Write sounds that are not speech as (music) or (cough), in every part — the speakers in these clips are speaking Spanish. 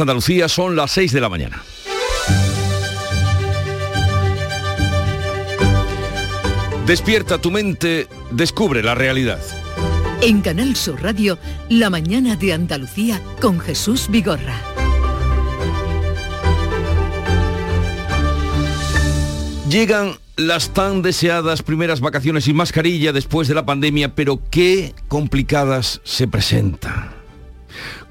Andalucía son las 6 de la mañana. Despierta tu mente, descubre la realidad. En Canal Sur Radio, La mañana de Andalucía con Jesús Vigorra. Llegan las tan deseadas primeras vacaciones sin mascarilla después de la pandemia, pero qué complicadas se presentan.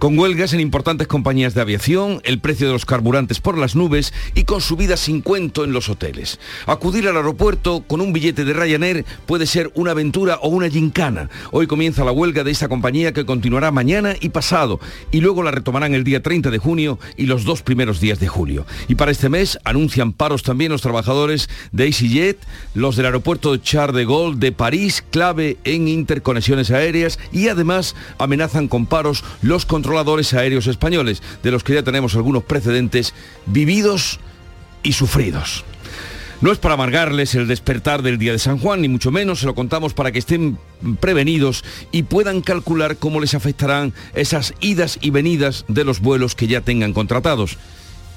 Con huelgas en importantes compañías de aviación, el precio de los carburantes por las nubes y con subidas sin cuento en los hoteles. Acudir al aeropuerto con un billete de Ryanair puede ser una aventura o una gincana. Hoy comienza la huelga de esta compañía que continuará mañana y pasado y luego la retomarán el día 30 de junio y los dos primeros días de julio. Y para este mes anuncian paros también los trabajadores de EasyJet, los del aeropuerto Charles de Gaulle de París, clave en interconexiones aéreas y además amenazan con paros los controladores aéreos españoles, de los que ya tenemos algunos precedentes vividos y sufridos. No es para amargarles el despertar del día de San Juan, ni mucho menos, se lo contamos para que estén prevenidos y puedan calcular cómo les afectarán esas idas y venidas de los vuelos que ya tengan contratados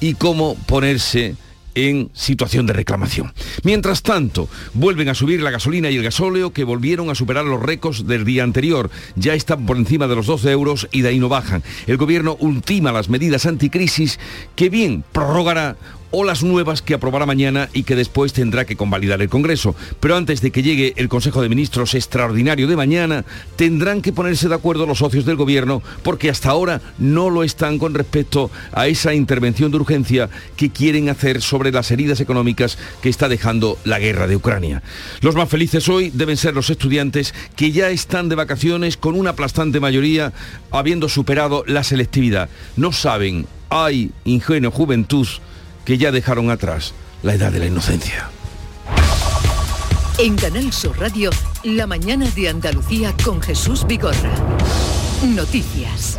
y cómo ponerse en situación de reclamación. Mientras tanto, vuelven a subir la gasolina y el gasóleo que volvieron a superar los récords del día anterior. Ya están por encima de los 12 euros y de ahí no bajan. El gobierno ultima las medidas anticrisis que bien prorrogará o las nuevas que aprobará mañana y que después tendrá que convalidar el Congreso. Pero antes de que llegue el Consejo de Ministros extraordinario de mañana, tendrán que ponerse de acuerdo los socios del Gobierno porque hasta ahora no lo están con respecto a esa intervención de urgencia que quieren hacer sobre las heridas económicas que está dejando la guerra de Ucrania. Los más felices hoy deben ser los estudiantes que ya están de vacaciones con una aplastante mayoría habiendo superado la selectividad. No saben, hay ingenio juventud que ya dejaron atrás la edad de la inocencia. En Canal Sur Radio, la mañana de Andalucía con Jesús Vigorra. Noticias.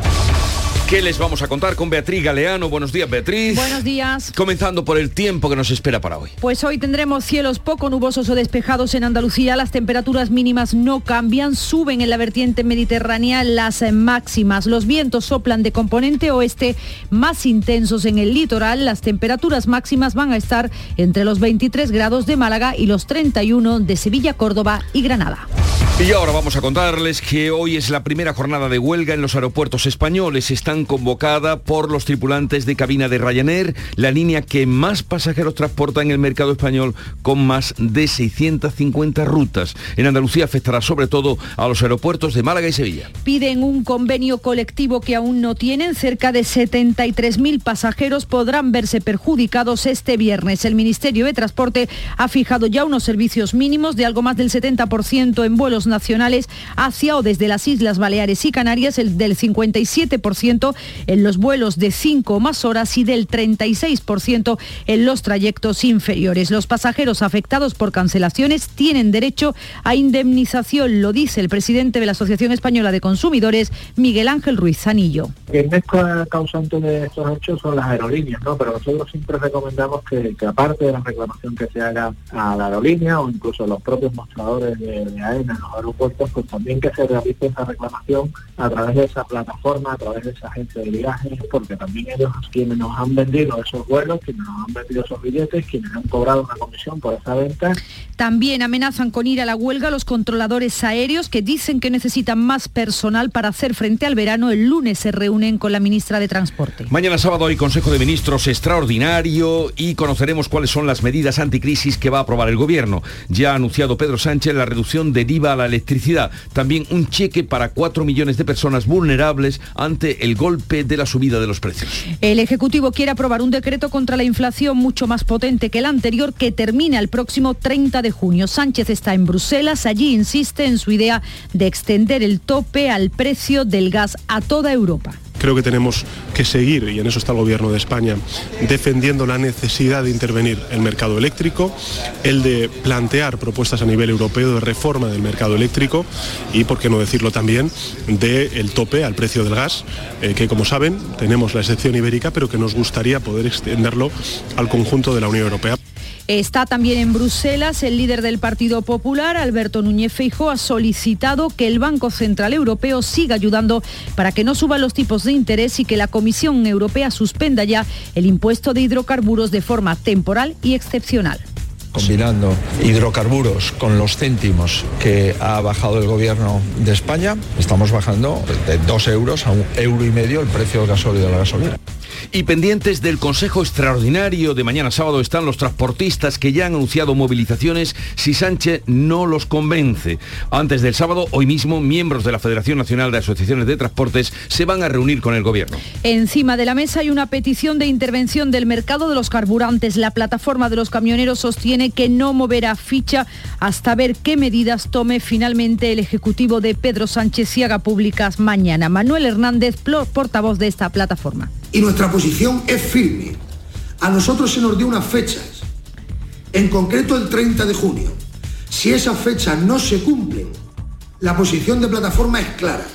¿Qué les vamos a contar con Beatriz Galeano? Buenos días, Beatriz. Buenos días. Comenzando por el tiempo que nos espera para hoy. Pues hoy tendremos cielos poco nubosos o despejados en Andalucía. Las temperaturas mínimas no cambian, suben en la vertiente mediterránea las máximas. Los vientos soplan de componente oeste más intensos en el litoral. Las temperaturas máximas van a estar entre los 23 grados de Málaga y los 31 de Sevilla, Córdoba y Granada. Y ahora vamos a contarles que hoy es la primera jornada de huelga en los aeropuertos españoles. Están convocada por los tripulantes de cabina de Ryanair, la línea que más pasajeros transporta en el mercado español con más de 650 rutas. En Andalucía afectará sobre todo a los aeropuertos de Málaga y Sevilla. Piden un convenio colectivo que aún no tienen. Cerca de 73.000 pasajeros podrán verse perjudicados este viernes. El Ministerio de Transporte ha fijado ya unos servicios mínimos de algo más del 70% en vuelos nacionales hacia o desde las Islas Baleares y Canarias, el del 57% en los vuelos de 5 o más horas y del 36% en los trayectos inferiores. Los pasajeros afectados por cancelaciones tienen derecho a indemnización, lo dice el presidente de la Asociación Española de Consumidores, Miguel Ángel Ruiz Zanillo. El causante de estos hechos son las aerolíneas, ¿no? pero nosotros siempre recomendamos que, aparte de la reclamación que se haga a la aerolínea o incluso a los propios mostradores de, de en los aeropuertos, pues también que se realice esa reclamación a través de esa plataforma, a través de esa agencia de viajes, porque también ellos quienes nos han vendido esos vuelos, quienes nos han vendido esos billetes, quienes han cobrado una comisión por esa venta. También amenazan con ir a la huelga los controladores aéreos que dicen que necesitan más personal para hacer frente al verano. El lunes se reúnen con la ministra de Transporte. Mañana sábado hay Consejo de Ministros extraordinario y conoceremos cuáles son las medidas anticrisis que va a aprobar el Gobierno. Ya ha anunciado Pedro Sánchez la reducción del IVA a la electricidad. También un cheque para 4 millones de personas vulnerables ante el golpe de la subida de los precios. El Ejecutivo quiere aprobar un decreto contra la inflación mucho más potente que el anterior que termina el próximo 30 de junio. Sánchez está en Bruselas, allí insiste en su idea de extender el tope al precio del gas a toda Europa. Creo que tenemos que seguir, y en eso está el Gobierno de España, defendiendo la necesidad de intervenir el mercado eléctrico, el de plantear propuestas a nivel europeo de reforma del mercado eléctrico y, por qué no decirlo también, del tope al precio del gas, eh, que como saben tenemos la excepción ibérica, pero que nos gustaría poder extenderlo al conjunto de la Unión Europea. Está también en Bruselas el líder del Partido Popular, Alberto Núñez Feijóo, ha solicitado que el Banco Central Europeo siga ayudando para que no suban los tipos de interés y que la Comisión Europea suspenda ya el impuesto de hidrocarburos de forma temporal y excepcional combinando hidrocarburos con los céntimos que ha bajado el gobierno de España, estamos bajando de dos euros a un euro y medio el precio del gasóleo de la gasolina. Y pendientes del Consejo Extraordinario de mañana sábado están los transportistas que ya han anunciado movilizaciones si Sánchez no los convence. Antes del sábado, hoy mismo, miembros de la Federación Nacional de Asociaciones de Transportes se van a reunir con el Gobierno. Encima de la mesa hay una petición de intervención del mercado de los carburantes. La plataforma de los camioneros sostiene que no moverá ficha hasta ver qué medidas tome finalmente el Ejecutivo de Pedro Sánchez y haga públicas mañana. Manuel Hernández, portavoz de esta plataforma y nuestra posición es firme. A nosotros se nos dio unas fechas, en concreto el 30 de junio. Si esas fechas no se cumplen, la posición de plataforma es clara.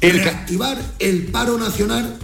Reactivar el paro nacional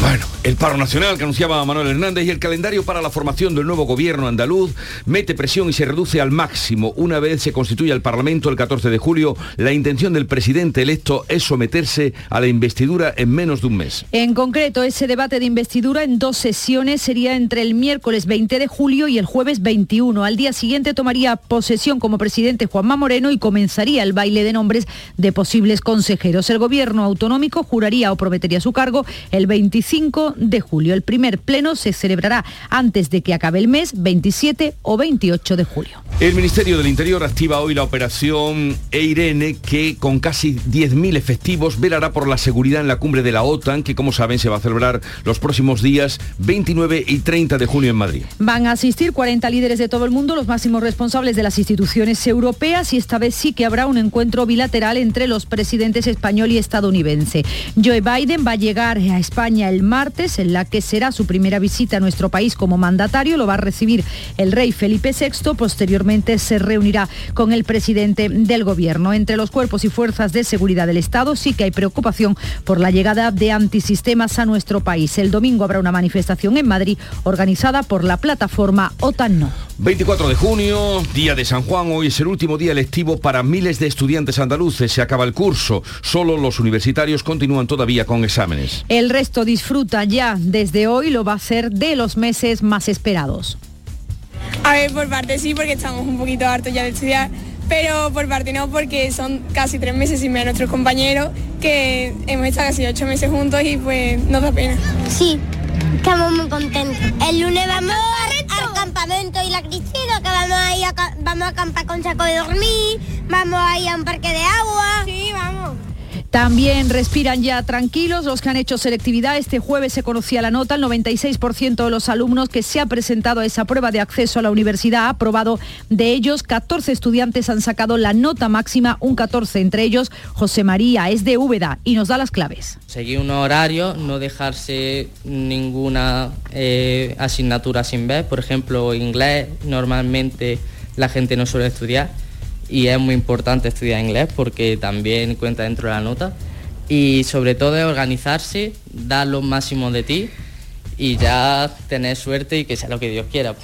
bueno, el paro nacional que anunciaba Manuel Hernández y el calendario para la formación del nuevo gobierno andaluz mete presión y se reduce al máximo. Una vez se constituye el Parlamento el 14 de julio, la intención del presidente electo es someterse a la investidura en menos de un mes. En concreto, ese debate de investidura en dos sesiones sería entre el miércoles 20 de julio y el jueves 21. Al día siguiente tomaría posesión como presidente Juanma Moreno y comenzaría el baile de nombres de posibles consejeros. El gobierno autonómico juraría o prometería su cargo el 25 5 de julio. El primer pleno se celebrará antes de que acabe el mes, 27 o 28 de julio. El Ministerio del Interior activa hoy la operación Eirene que con casi 10.000 efectivos velará por la seguridad en la cumbre de la OTAN que como saben se va a celebrar los próximos días 29 y 30 de junio en Madrid. Van a asistir 40 líderes de todo el mundo, los máximos responsables de las instituciones europeas y esta vez sí que habrá un encuentro bilateral entre los presidentes español y estadounidense. Joe Biden va a llegar a España el martes, en la que será su primera visita a nuestro país como mandatario. Lo va a recibir el rey Felipe VI. Posteriormente se reunirá con el presidente del gobierno. Entre los cuerpos y fuerzas de seguridad del Estado sí que hay preocupación por la llegada de antisistemas a nuestro país. El domingo habrá una manifestación en Madrid organizada por la plataforma OTAN No. 24 de junio, día de San Juan, hoy es el último día lectivo para miles de estudiantes andaluces. Se acaba el curso. Solo los universitarios continúan todavía con exámenes. El resto disfruta ya desde hoy, lo va a hacer de los meses más esperados. A ver, por parte sí, porque estamos un poquito hartos ya de estudiar, pero por parte no, porque son casi tres meses sin ver a nuestros compañeros, que hemos estado casi ocho meses juntos y pues nos da pena. Sí, estamos muy contentos. El lunes vamos al campamento y la Cristina, que vamos a ir a, vamos a acampar con saco de dormir, vamos a ir a un parque de agua. Sí, vamos. También respiran ya tranquilos los que han hecho selectividad. Este jueves se conocía la nota. El 96% de los alumnos que se ha presentado a esa prueba de acceso a la universidad ha aprobado. De ellos, 14 estudiantes han sacado la nota máxima, un 14 entre ellos. José María es de Úbeda y nos da las claves. Seguir un horario, no dejarse ninguna eh, asignatura sin ver. Por ejemplo, inglés, normalmente la gente no suele estudiar y es muy importante estudiar inglés porque también cuenta dentro de la nota y sobre todo organizarse, dar lo máximo de ti y ya tener suerte y que sea lo que Dios quiera.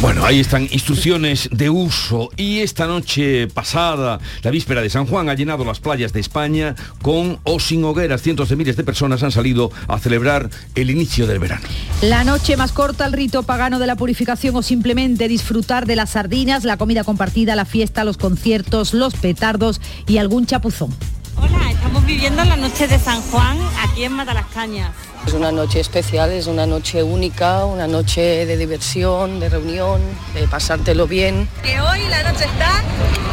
Bueno, ahí están instrucciones de uso y esta noche pasada, la víspera de San Juan, ha llenado las playas de España con o sin hogueras. Cientos de miles de personas han salido a celebrar el inicio del verano. La noche más corta, el rito pagano de la purificación o simplemente disfrutar de las sardinas, la comida compartida, la fiesta, los conciertos, los petardos y algún chapuzón. Hola, estamos viviendo la noche de San Juan aquí en Matalascañas. Es una noche especial, es una noche única, una noche de diversión, de reunión, de pasártelo bien. Que hoy la noche está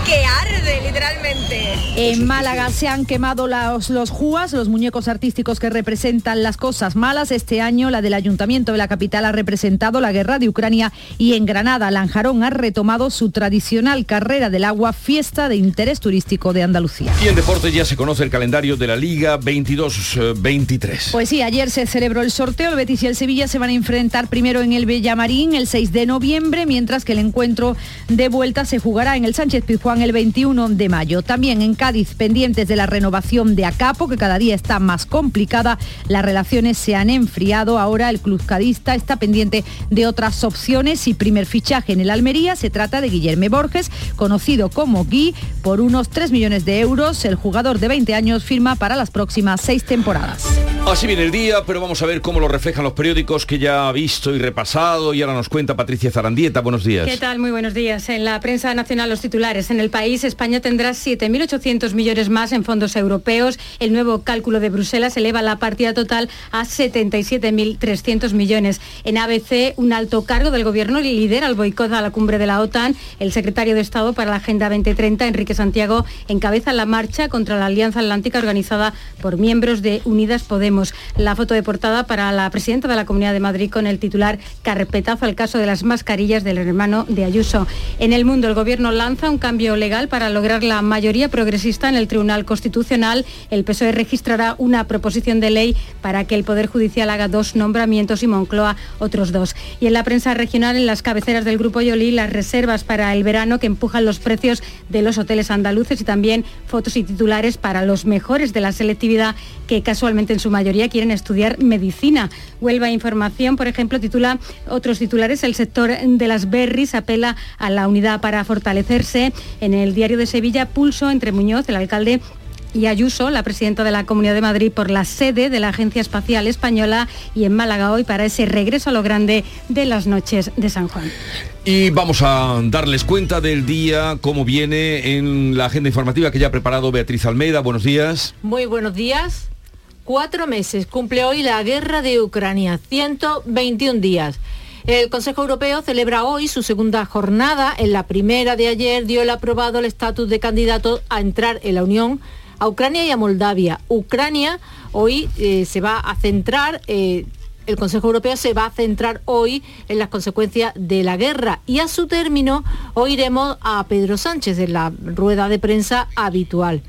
que arde literalmente. En Málaga se han quemado los, los juas, los muñecos artísticos que representan las cosas malas. Este año la del Ayuntamiento de la capital ha representado la guerra de Ucrania y en Granada Lanjarón ha retomado su tradicional carrera del agua, fiesta de interés turístico de Andalucía. Y en deporte ya se conoce el calendario de la Liga 22-23. Pues sí, ayer se celebró el sorteo. El Betis y el Sevilla se van a enfrentar primero en el Bellamarín el 6 de noviembre, mientras que el encuentro de vuelta se jugará en el Sánchez Pizjuán el 21 de mayo. También en Cádiz, pendientes de la renovación de Acapo, que cada día está más complicada, las relaciones se han enfriado. Ahora el club cadista está pendiente de otras opciones y primer fichaje en el Almería se trata de Guillermo Borges, conocido como Gui, por unos 3 millones de euros. El jugador de 20 años firma para las próximas seis temporadas. Así viene el día, vamos a ver cómo lo reflejan los periódicos que ya ha visto y repasado y ahora nos cuenta Patricia Zarandieta. Buenos días. ¿Qué tal? Muy buenos días. En la prensa nacional los titulares. En el país España tendrá 7.800 millones más en fondos europeos. El nuevo cálculo de Bruselas eleva la partida total a 77.300 millones. En ABC, un alto cargo del gobierno lidera el boicot a la cumbre de la OTAN. El secretario de Estado para la Agenda 2030, Enrique Santiago, encabeza la marcha contra la Alianza Atlántica organizada por miembros de Unidas Podemos. La foto de portada para la presidenta de la Comunidad de Madrid con el titular Carpetazo al caso de las mascarillas del hermano de Ayuso. En el mundo, el gobierno lanza un cambio legal para lograr la mayoría progresista en el Tribunal Constitucional. El PSOE registrará una proposición de ley para que el Poder Judicial haga dos nombramientos y Moncloa otros dos. Y en la prensa regional, en las cabeceras del Grupo Yoli, las reservas para el verano que empujan los precios de los hoteles andaluces y también fotos y titulares para los mejores de la selectividad que casualmente en su mayoría quieren estudiar medicina. Huelva Información, por ejemplo, titula otros titulares, el sector de las berries apela a la unidad para fortalecerse. En el diario de Sevilla, pulso entre Muñoz, el alcalde y Ayuso, la presidenta de la Comunidad de Madrid, por la sede de la Agencia Espacial Española y en Málaga hoy para ese regreso a lo grande de las noches de San Juan. Y vamos a darles cuenta del día, cómo viene en la agenda informativa que ya ha preparado Beatriz Almeida. Buenos días. Muy buenos días. Cuatro meses cumple hoy la guerra de Ucrania, 121 días. El Consejo Europeo celebra hoy su segunda jornada. En la primera de ayer dio el aprobado el estatus de candidato a entrar en la Unión a Ucrania y a Moldavia. Ucrania hoy eh, se va a centrar... Eh, el Consejo Europeo se va a centrar hoy en las consecuencias de la guerra y a su término oiremos a Pedro Sánchez en la rueda de prensa habitual.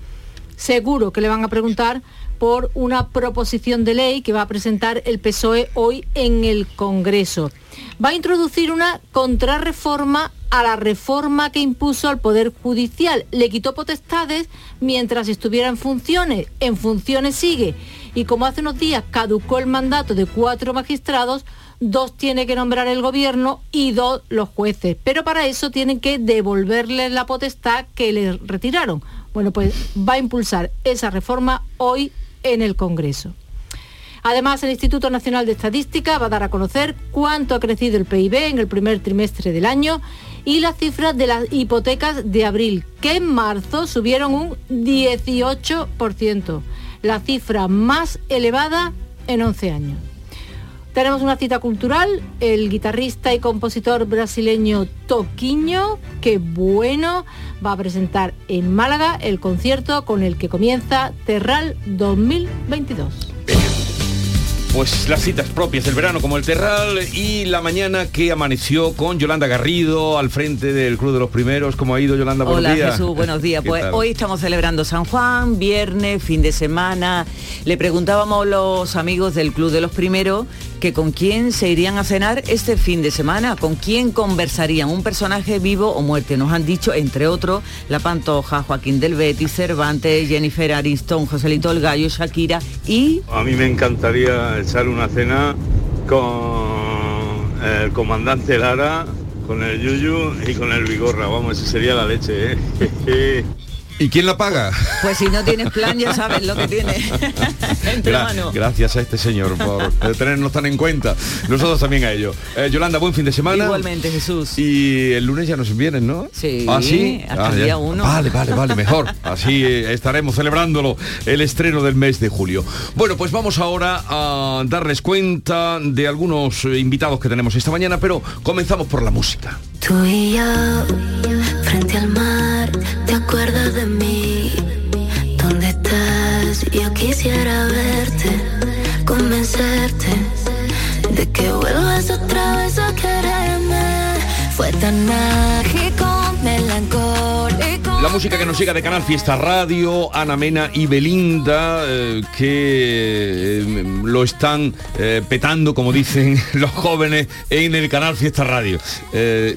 Seguro que le van a preguntar por una proposición de ley que va a presentar el PSOE hoy en el Congreso. Va a introducir una contrarreforma a la reforma que impuso al Poder Judicial. Le quitó potestades mientras estuviera en funciones. En funciones sigue. Y como hace unos días caducó el mandato de cuatro magistrados, dos tiene que nombrar el gobierno y dos los jueces. Pero para eso tienen que devolverles la potestad que les retiraron. Bueno, pues va a impulsar esa reforma hoy en el Congreso. Además, el Instituto Nacional de Estadística va a dar a conocer cuánto ha crecido el PIB en el primer trimestre del año y las cifras de las hipotecas de abril, que en marzo subieron un 18%, la cifra más elevada en 11 años. Tenemos una cita cultural, el guitarrista y compositor brasileño Toquiño, que bueno, va a presentar en Málaga el concierto con el que comienza Terral 2022 pues las citas propias del verano como el Terral y la mañana que amaneció con Yolanda Garrido al frente del Club de los Primeros. ¿Cómo ha ido Yolanda? Buenos Hola Jesús, buenos días. Pues hoy estamos celebrando San Juan, viernes, fin de semana. Le preguntábamos a los amigos del Club de los Primeros que con quién se irían a cenar este fin de semana, con quién conversarían, un personaje vivo o muerte. Nos han dicho, entre otros, La Pantoja, Joaquín del Betis, Cervantes, Jennifer Ariston, Joselito El Gallo, Shakira y... A mí me encantaría echar una cena con el comandante Lara, con el Yuyu y con el Vigorra. Vamos, esa sería la leche, ¿eh? (laughs) ¿Y quién la paga? Pues si no tienes plan ya sabes lo que tiene (laughs) Gracias a este señor por tenernos tan en cuenta. Nosotros también a ello. Eh, Yolanda, buen fin de semana. Igualmente, Jesús. Y el lunes ya nos vienen, ¿no? Sí. ¿Ah, sí? Hasta el día uno. Vale, vale, vale, mejor. Así eh, estaremos celebrándolo el estreno del mes de julio. Bueno, pues vamos ahora a darles cuenta de algunos eh, invitados que tenemos esta mañana, pero comenzamos por la música. Tú y yo, frente al mar, ¿te acuerdas de mí? ¿Dónde estás? Yo quisiera verte, convencerte de que vuelvas otra vez a quererme. Fue tan mágico, melancólico. La música que nos llega de Canal Fiesta Radio, Ana Mena y Belinda, eh, que eh, lo están eh, petando, como dicen (laughs) los jóvenes, en el canal Fiesta Radio.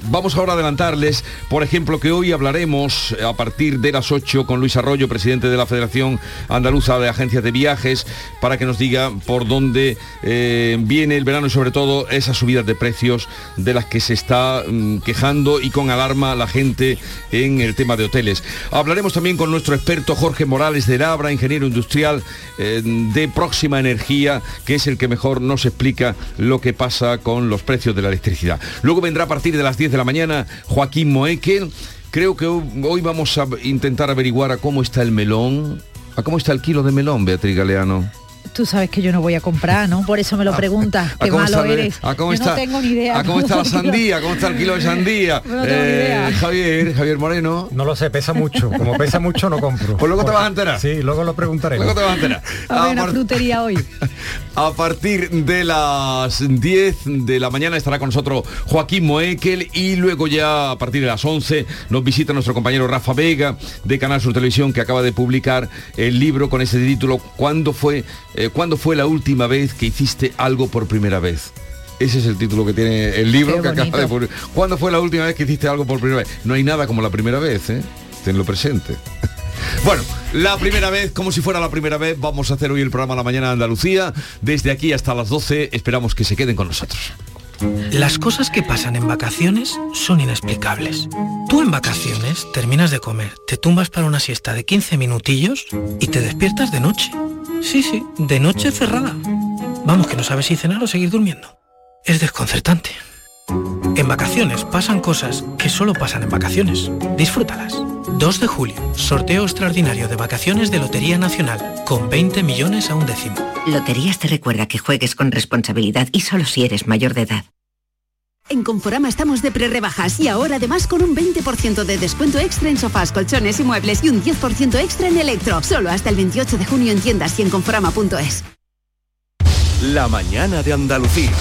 Vamos ahora a adelantarles, por ejemplo, que hoy hablaremos a partir de las 8 con Luis Arroyo, presidente de la Federación Andaluza de Agencias de Viajes, para que nos diga por dónde viene el verano y sobre todo esas subidas de precios de las que se está mm, quejando y con alarma la gente en el tema de hoteles. Hablaremos también con nuestro experto Jorge Morales de Labra, ingeniero industrial de Próxima Energía, que es el que mejor nos explica lo que pasa con los precios de la electricidad. Luego vendrá a partir de las 10 de la mañana Joaquín Moekel. Creo que hoy vamos a intentar averiguar a cómo está el melón, a cómo está el kilo de melón, Beatriz Galeano. Tú sabes que yo no voy a comprar, ¿no? Por eso me lo ah, preguntas. (laughs) Qué malo eres. ¿A cómo está, no tengo ni idea. ¿A cómo (laughs) está la sandía? ¿Cómo está el kilo de sandía? (laughs) No tengo ni idea. Eh, Javier, Javier Moreno. No lo sé, pesa mucho. Como pesa mucho, no compro. Pues luego te vas a enterar. Sí, luego lo preguntaré. Luego te vas a enterar. A ver, una frutería hoy. A partir de las 10 de la mañana estará con nosotros Joaquín Moekel y luego ya a partir de las 11 nos visita nuestro compañero Rafa Vega de Canal Sur Televisión que acaba de publicar el libro con ese título ¿Cuándo fue, eh, ¿cuándo fue la última última vez que hiciste algo por primera vez? Ese es el título que tiene el libro que acaba de publicar. ¿Cuándo fue la última vez que hiciste algo por primera vez? No hay nada como la primera vez, ¿eh? Tenlo presente. (laughs) Bueno, la primera vez, como si fuera la primera vez, vamos a hacer hoy el programa La Mañana de Andalucía. Desde aquí hasta las 12 esperamos que se queden con nosotros. Las cosas que pasan en vacaciones son inexplicables. Tú en vacaciones terminas de comer, te tumbas para una siesta de 15 minutillos y te despiertas de noche. Sí, sí, de noche cerrada. Vamos, que no sabes si cenar o seguir durmiendo. Es desconcertante. En vacaciones pasan cosas que solo pasan en vacaciones. Disfrútalas. 2 de julio, sorteo extraordinario de vacaciones de Lotería Nacional, con 20 millones a un décimo. Loterías te recuerda que juegues con responsabilidad y solo si eres mayor de edad. En Conforama estamos de pre-rebajas y ahora además con un 20% de descuento extra en sofás, colchones y muebles y un 10% extra en electro. Solo hasta el 28 de junio en tiendas y en conforama.es. La mañana de Andalucía.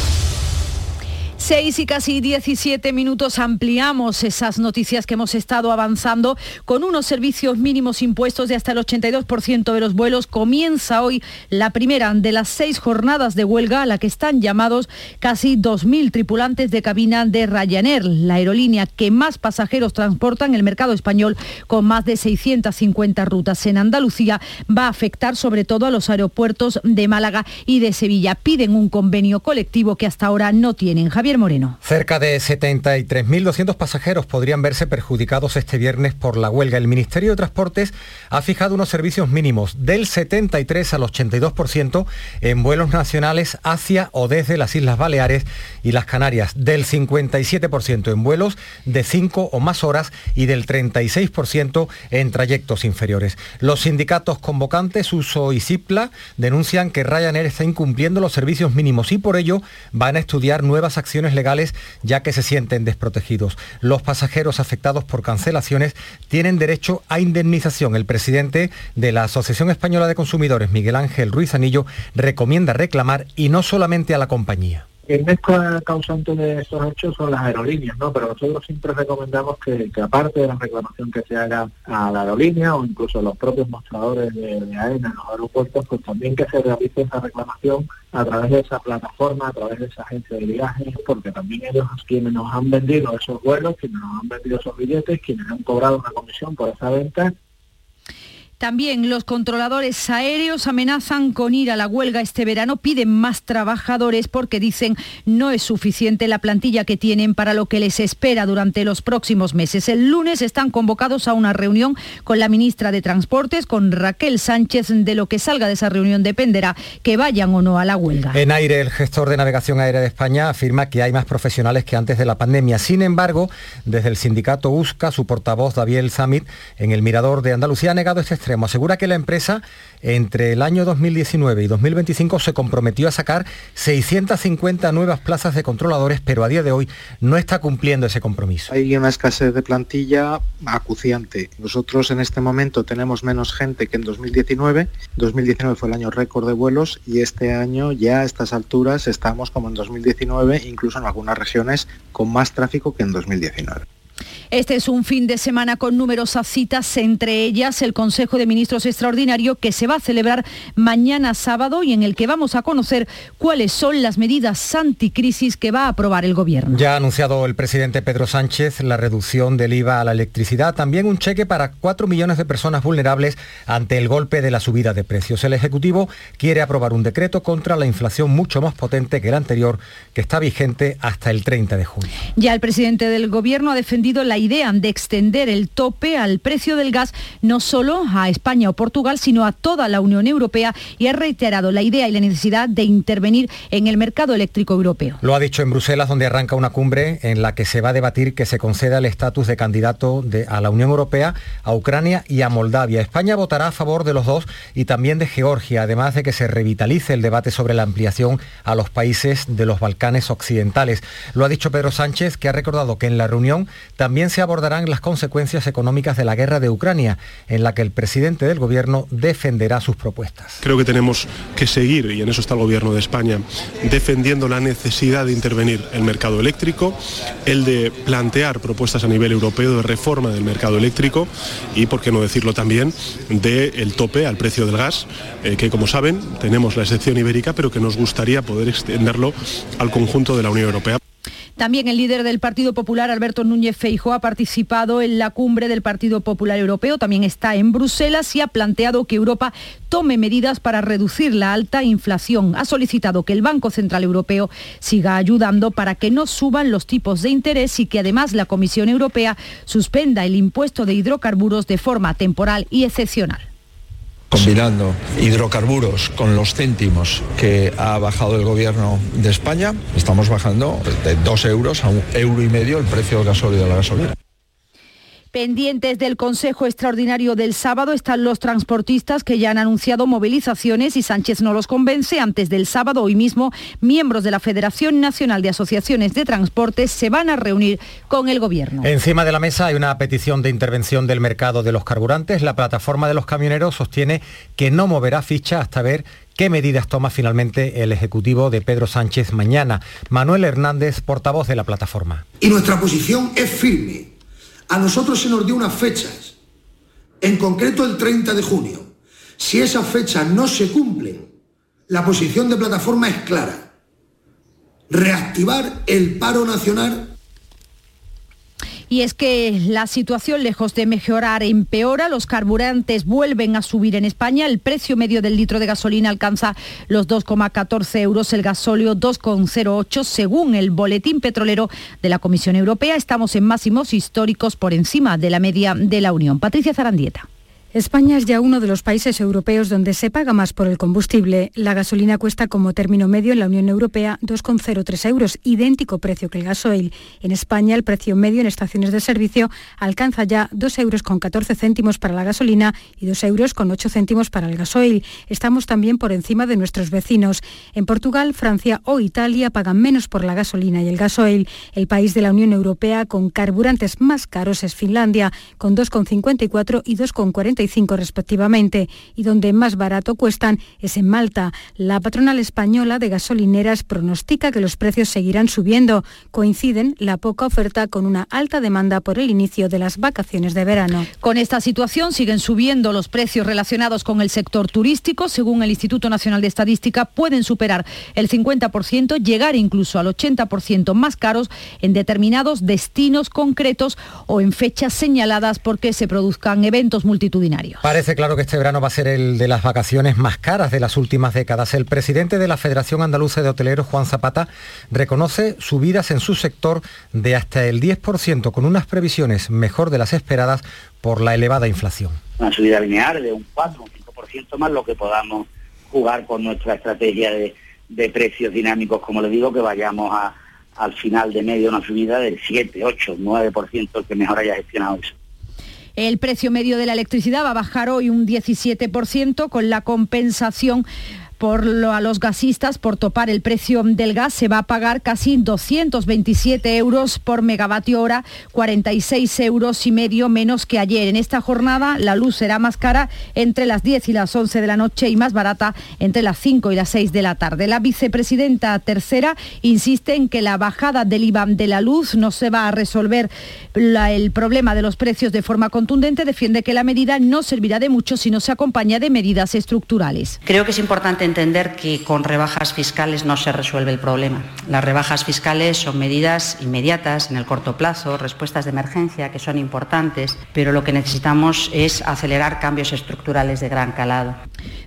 6 y casi 17 minutos ampliamos esas noticias que hemos estado avanzando con unos servicios mínimos impuestos de hasta el 82% de los vuelos. Comienza hoy la primera de las seis jornadas de huelga a la que están llamados casi 2.000 tripulantes de cabina de Ryanair, la aerolínea que más pasajeros transporta en el mercado español con más de 650 rutas en Andalucía. Va a afectar sobre todo a los aeropuertos de Málaga y de Sevilla. Piden un convenio colectivo que hasta ahora no tienen. Javier Moreno. Cerca de 73.200 pasajeros podrían verse perjudicados este viernes por la huelga. El Ministerio de Transportes ha fijado unos servicios mínimos del 73 al 82% en vuelos nacionales hacia o desde las Islas Baleares y las Canarias, del 57% en vuelos de 5 o más horas y del 36% en trayectos inferiores. Los sindicatos convocantes USO y CIPLA denuncian que Ryanair está incumpliendo los servicios mínimos y por ello van a estudiar nuevas acciones legales ya que se sienten desprotegidos. Los pasajeros afectados por cancelaciones tienen derecho a indemnización. El presidente de la Asociación Española de Consumidores, Miguel Ángel Ruiz Anillo, recomienda reclamar y no solamente a la compañía. El mes causante de estos hechos son las aerolíneas, ¿no? Pero nosotros siempre recomendamos que, aparte de la reclamación que se haga a la aerolínea o incluso a los propios mostradores de, de AENA en los aeropuertos, pues también que se realice esa reclamación a través de esa plataforma, a través de esa agencia de viajes, porque también ellos quienes nos han vendido esos vuelos, quienes nos han vendido esos billetes, quienes han cobrado una comisión por esa venta, también los controladores aéreos amenazan con ir a la huelga este verano, piden más trabajadores porque dicen no es suficiente la plantilla que tienen para lo que les espera durante los próximos meses. El lunes están convocados a una reunión con la ministra de Transportes, con Raquel Sánchez. De lo que salga de esa reunión dependerá que vayan o no a la huelga. En aire, el gestor de navegación aérea de España afirma que hay más profesionales que antes de la pandemia. Sin embargo, desde el sindicato USCA, su portavoz David Samit, en el Mirador de Andalucía ha negado este Asegura que la empresa entre el año 2019 y 2025 se comprometió a sacar 650 nuevas plazas de controladores, pero a día de hoy no está cumpliendo ese compromiso. Hay una escasez de plantilla acuciante. Nosotros en este momento tenemos menos gente que en 2019. 2019 fue el año récord de vuelos y este año ya a estas alturas estamos como en 2019, incluso en algunas regiones con más tráfico que en 2019. Este es un fin de semana con numerosas citas, entre ellas el Consejo de Ministros Extraordinario que se va a celebrar mañana sábado y en el que vamos a conocer cuáles son las medidas anticrisis que va a aprobar el Gobierno. Ya ha anunciado el presidente Pedro Sánchez la reducción del IVA a la electricidad, también un cheque para 4 millones de personas vulnerables ante el golpe de la subida de precios. El Ejecutivo quiere aprobar un decreto contra la inflación mucho más potente que el anterior, que está vigente hasta el 30 de junio. Ya el presidente del Gobierno ha defendido la idea de extender el tope al precio del gas no solo a España o Portugal, sino a toda la Unión Europea y ha reiterado la idea y la necesidad de intervenir en el mercado eléctrico europeo. Lo ha dicho en Bruselas, donde arranca una cumbre en la que se va a debatir que se conceda el estatus de candidato a la Unión Europea, a Ucrania y a Moldavia. España votará a favor de los dos y también de Georgia, además de que se revitalice el debate sobre la ampliación a los países de los Balcanes occidentales. Lo ha dicho Pedro Sánchez, que ha recordado que en la reunión también se abordarán las consecuencias económicas de la guerra de Ucrania, en la que el presidente del Gobierno defenderá sus propuestas. Creo que tenemos que seguir, y en eso está el Gobierno de España, defendiendo la necesidad de intervenir el mercado eléctrico, el de plantear propuestas a nivel europeo de reforma del mercado eléctrico y, por qué no decirlo también, del tope al precio del gas, eh, que como saben tenemos la excepción ibérica, pero que nos gustaría poder extenderlo al conjunto de la Unión Europea. También el líder del Partido Popular, Alberto Núñez Feijóo, ha participado en la cumbre del Partido Popular Europeo, también está en Bruselas y ha planteado que Europa tome medidas para reducir la alta inflación. Ha solicitado que el Banco Central Europeo siga ayudando para que no suban los tipos de interés y que además la Comisión Europea suspenda el impuesto de hidrocarburos de forma temporal y excepcional combinando hidrocarburos con los céntimos que ha bajado el gobierno de España, estamos bajando de dos euros a un euro y medio el precio del gasóleo de la gasolina. Pendientes del Consejo Extraordinario del sábado están los transportistas que ya han anunciado movilizaciones y Sánchez no los convence. Antes del sábado, hoy mismo, miembros de la Federación Nacional de Asociaciones de Transportes se van a reunir con el Gobierno. Encima de la mesa hay una petición de intervención del mercado de los carburantes. La plataforma de los camioneros sostiene que no moverá ficha hasta ver qué medidas toma finalmente el Ejecutivo de Pedro Sánchez mañana. Manuel Hernández, portavoz de la plataforma. Y nuestra posición es firme a nosotros se nos dio unas fechas, en concreto el 30 de junio. Si esas fechas no se cumplen, la posición de plataforma es clara. Reactivar el paro nacional y es que la situación, lejos de mejorar, empeora. Los carburantes vuelven a subir en España. El precio medio del litro de gasolina alcanza los 2,14 euros, el gasóleo 2,08 según el boletín petrolero de la Comisión Europea. Estamos en máximos históricos por encima de la media de la Unión. Patricia Zarandieta. España es ya uno de los países europeos donde se paga más por el combustible. La gasolina cuesta como término medio en la Unión Europea 2,03 euros, idéntico precio que el gasoil. En España el precio medio en estaciones de servicio alcanza ya 2 euros con 14 céntimos para la gasolina y 2 euros con 8 céntimos para el gasoil. Estamos también por encima de nuestros vecinos. En Portugal, Francia o Italia pagan menos por la gasolina y el gasoil. El país de la Unión Europea con carburantes más caros es Finlandia, con 2,54 y 2,45 respectivamente y donde más barato cuestan es en Malta. La patronal española de gasolineras pronostica que los precios seguirán subiendo. Coinciden la poca oferta con una alta demanda por el inicio de las vacaciones de verano. Con esta situación siguen subiendo los precios relacionados con el sector turístico. Según el Instituto Nacional de Estadística, pueden superar el 50%, llegar incluso al 80% más caros en determinados destinos concretos o en fechas señaladas porque se produzcan eventos multitudinarios. Parece claro que este verano va a ser el de las vacaciones más caras de las últimas décadas. El presidente de la Federación Andaluza de Hoteleros, Juan Zapata, reconoce subidas en su sector de hasta el 10%, con unas previsiones mejor de las esperadas por la elevada inflación. Una subida lineal de un 4, un 5% más lo que podamos jugar con nuestra estrategia de, precios dinámicos, como le digo, que vayamos a, al final de medio una subida del 7, 8, 9%, el que mejor haya gestionado eso. El precio medio de la electricidad va a bajar hoy un 17% con la compensación por lo, a los gasistas por topar el precio del gas se va a pagar casi 227 euros por megavatio hora, 46 euros y medio menos que ayer. En esta jornada la luz será más cara entre las 10 y las 11 de la noche y más barata entre las 5 y las 6 de la tarde. La vicepresidenta tercera insiste en que la bajada del IVA de la luz no se va a resolver el problema de los precios de forma contundente. Defiende que la medida no servirá de mucho si no se acompaña de medidas estructurales. Creo que es importante entender que con rebajas fiscales no se resuelve el problema. Las rebajas fiscales son medidas inmediatas, en el corto plazo, respuestas de emergencia que son importantes, pero lo que necesitamos es acelerar cambios estructurales de gran calado.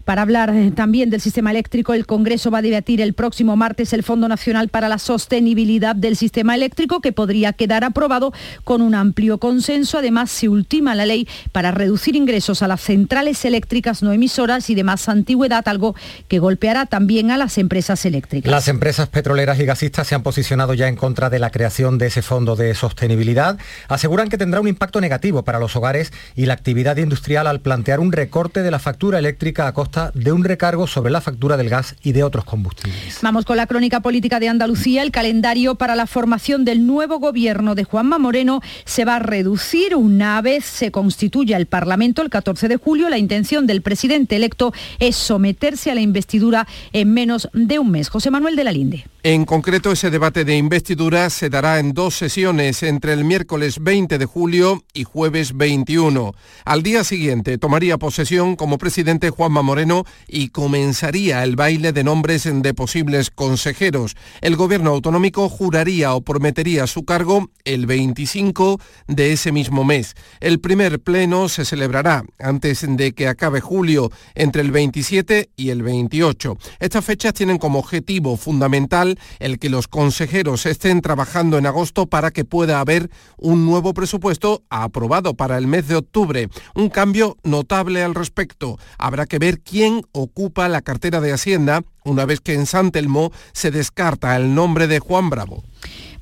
Para hablar eh, también del sistema eléctrico, el Congreso va a debatir el próximo martes el Fondo Nacional para la Sostenibilidad del Sistema Eléctrico, que podría quedar aprobado con un amplio consenso. Además, se ultima la ley para reducir ingresos a las centrales eléctricas no emisoras y de más antigüedad, algo que golpeará también a las empresas eléctricas. Las empresas petroleras y gasistas se han posicionado ya en contra de la creación de ese fondo de sostenibilidad. Aseguran que tendrá un impacto negativo para los hogares y la actividad industrial al plantear un recorte de la factura eléctrica a costa de un recargo sobre la factura del gas y de otros combustibles. Vamos con la crónica política de Andalucía. El calendario para la formación del nuevo gobierno de Juanma Moreno se va a reducir una vez se constituya el Parlamento el 14 de julio. La intención del presidente electo es someterse a la investidura en menos de un mes. José Manuel de la Linde. En concreto, ese debate de investidura se dará en dos sesiones, entre el miércoles 20 de julio y jueves 21. Al día siguiente tomaría posesión como presidente Juanma Moreno y comenzaría el baile de nombres de posibles consejeros. El gobierno autonómico juraría o prometería su cargo el 25 de ese mismo mes. El primer pleno se celebrará antes de que acabe julio, entre el 27 y el 28. Estas fechas tienen como objetivo fundamental el que los consejeros estén trabajando en agosto para que pueda haber un nuevo presupuesto aprobado para el mes de octubre. Un cambio notable al respecto. Habrá que ver quién ocupa la cartera de Hacienda una vez que en San Telmo se descarta el nombre de Juan Bravo.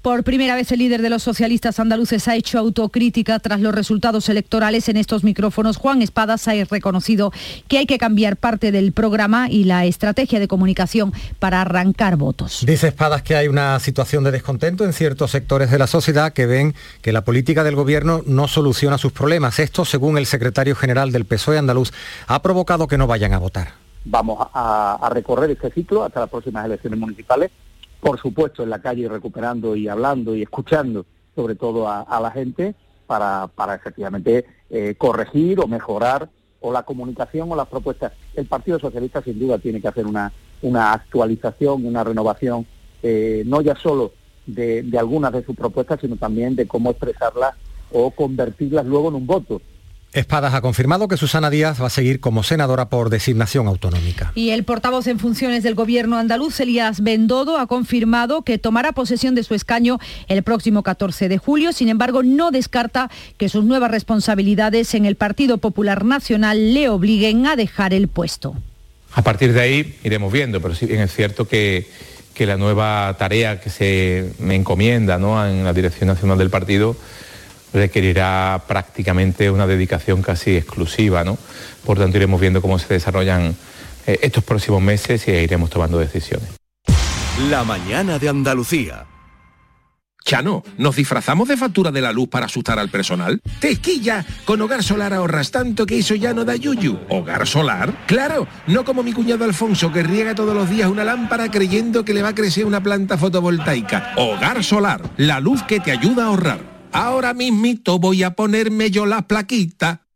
Por primera vez el líder de los socialistas andaluces ha hecho autocrítica tras los resultados electorales en estos micrófonos. Juan Espadas ha reconocido que hay que cambiar parte del programa y la estrategia de comunicación para arrancar votos. Dice Espadas que hay una situación de descontento en ciertos sectores de la sociedad que ven que la política del gobierno no soluciona sus problemas. Esto, según el secretario general del PSOE andaluz, ha provocado que no vayan a votar. Vamos a, a recorrer este ciclo hasta las próximas elecciones municipales por supuesto en la calle recuperando y hablando y escuchando sobre todo a, la gente para, para efectivamente eh, corregir o mejorar o la comunicación o las propuestas. El Partido Socialista sin duda tiene que hacer una, una actualización, una renovación, eh, no ya solo de, de algunas de sus propuestas, sino también de cómo expresarlas o convertirlas luego en un voto. Espadas ha confirmado que Susana Díaz va a seguir como senadora por designación autonómica. Y el portavoz en funciones del gobierno andaluz, Elías Bendodo, ha confirmado que tomará posesión de su escaño el próximo 14 de julio. Sin embargo, no descarta que sus nuevas responsabilidades en el Partido Popular Nacional le obliguen a dejar el puesto. A partir de ahí iremos viendo, pero sí bien es cierto que, que la nueva tarea que se me encomienda ¿no? en la Dirección Nacional del Partido requerirá prácticamente una dedicación casi exclusiva, ¿no? Por tanto, iremos viendo cómo se desarrollan eh, estos próximos meses y iremos tomando decisiones. La mañana de Andalucía. Chano, ¿nos disfrazamos de factura de la luz para asustar al personal? ¡Tequilla! Con Hogar Solar ahorras tanto que eso ya no da yuyu. ¿Hogar Solar? ¡Claro! No como mi cuñado Alfonso que riega todos los días una lámpara creyendo que le va a crecer una planta fotovoltaica. Hogar Solar, la luz que te ayuda a ahorrar. Ahora mismito voy a ponerme yo la plaquita.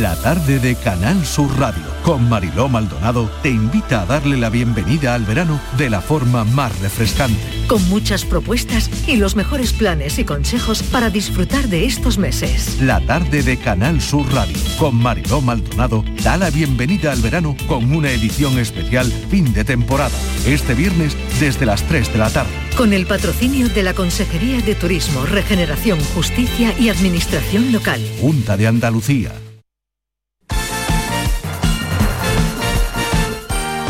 La tarde de Canal Sur Radio con Mariló Maldonado te invita a darle la bienvenida al verano de la forma más refrescante. Con muchas propuestas y los mejores planes y consejos para disfrutar de estos meses. La tarde de Canal Sur Radio con Mariló Maldonado da la bienvenida al verano con una edición especial fin de temporada. Este viernes desde las 3 de la tarde. Con el patrocinio de la Consejería de Turismo, Regeneración, Justicia y Administración Local. Junta de Andalucía.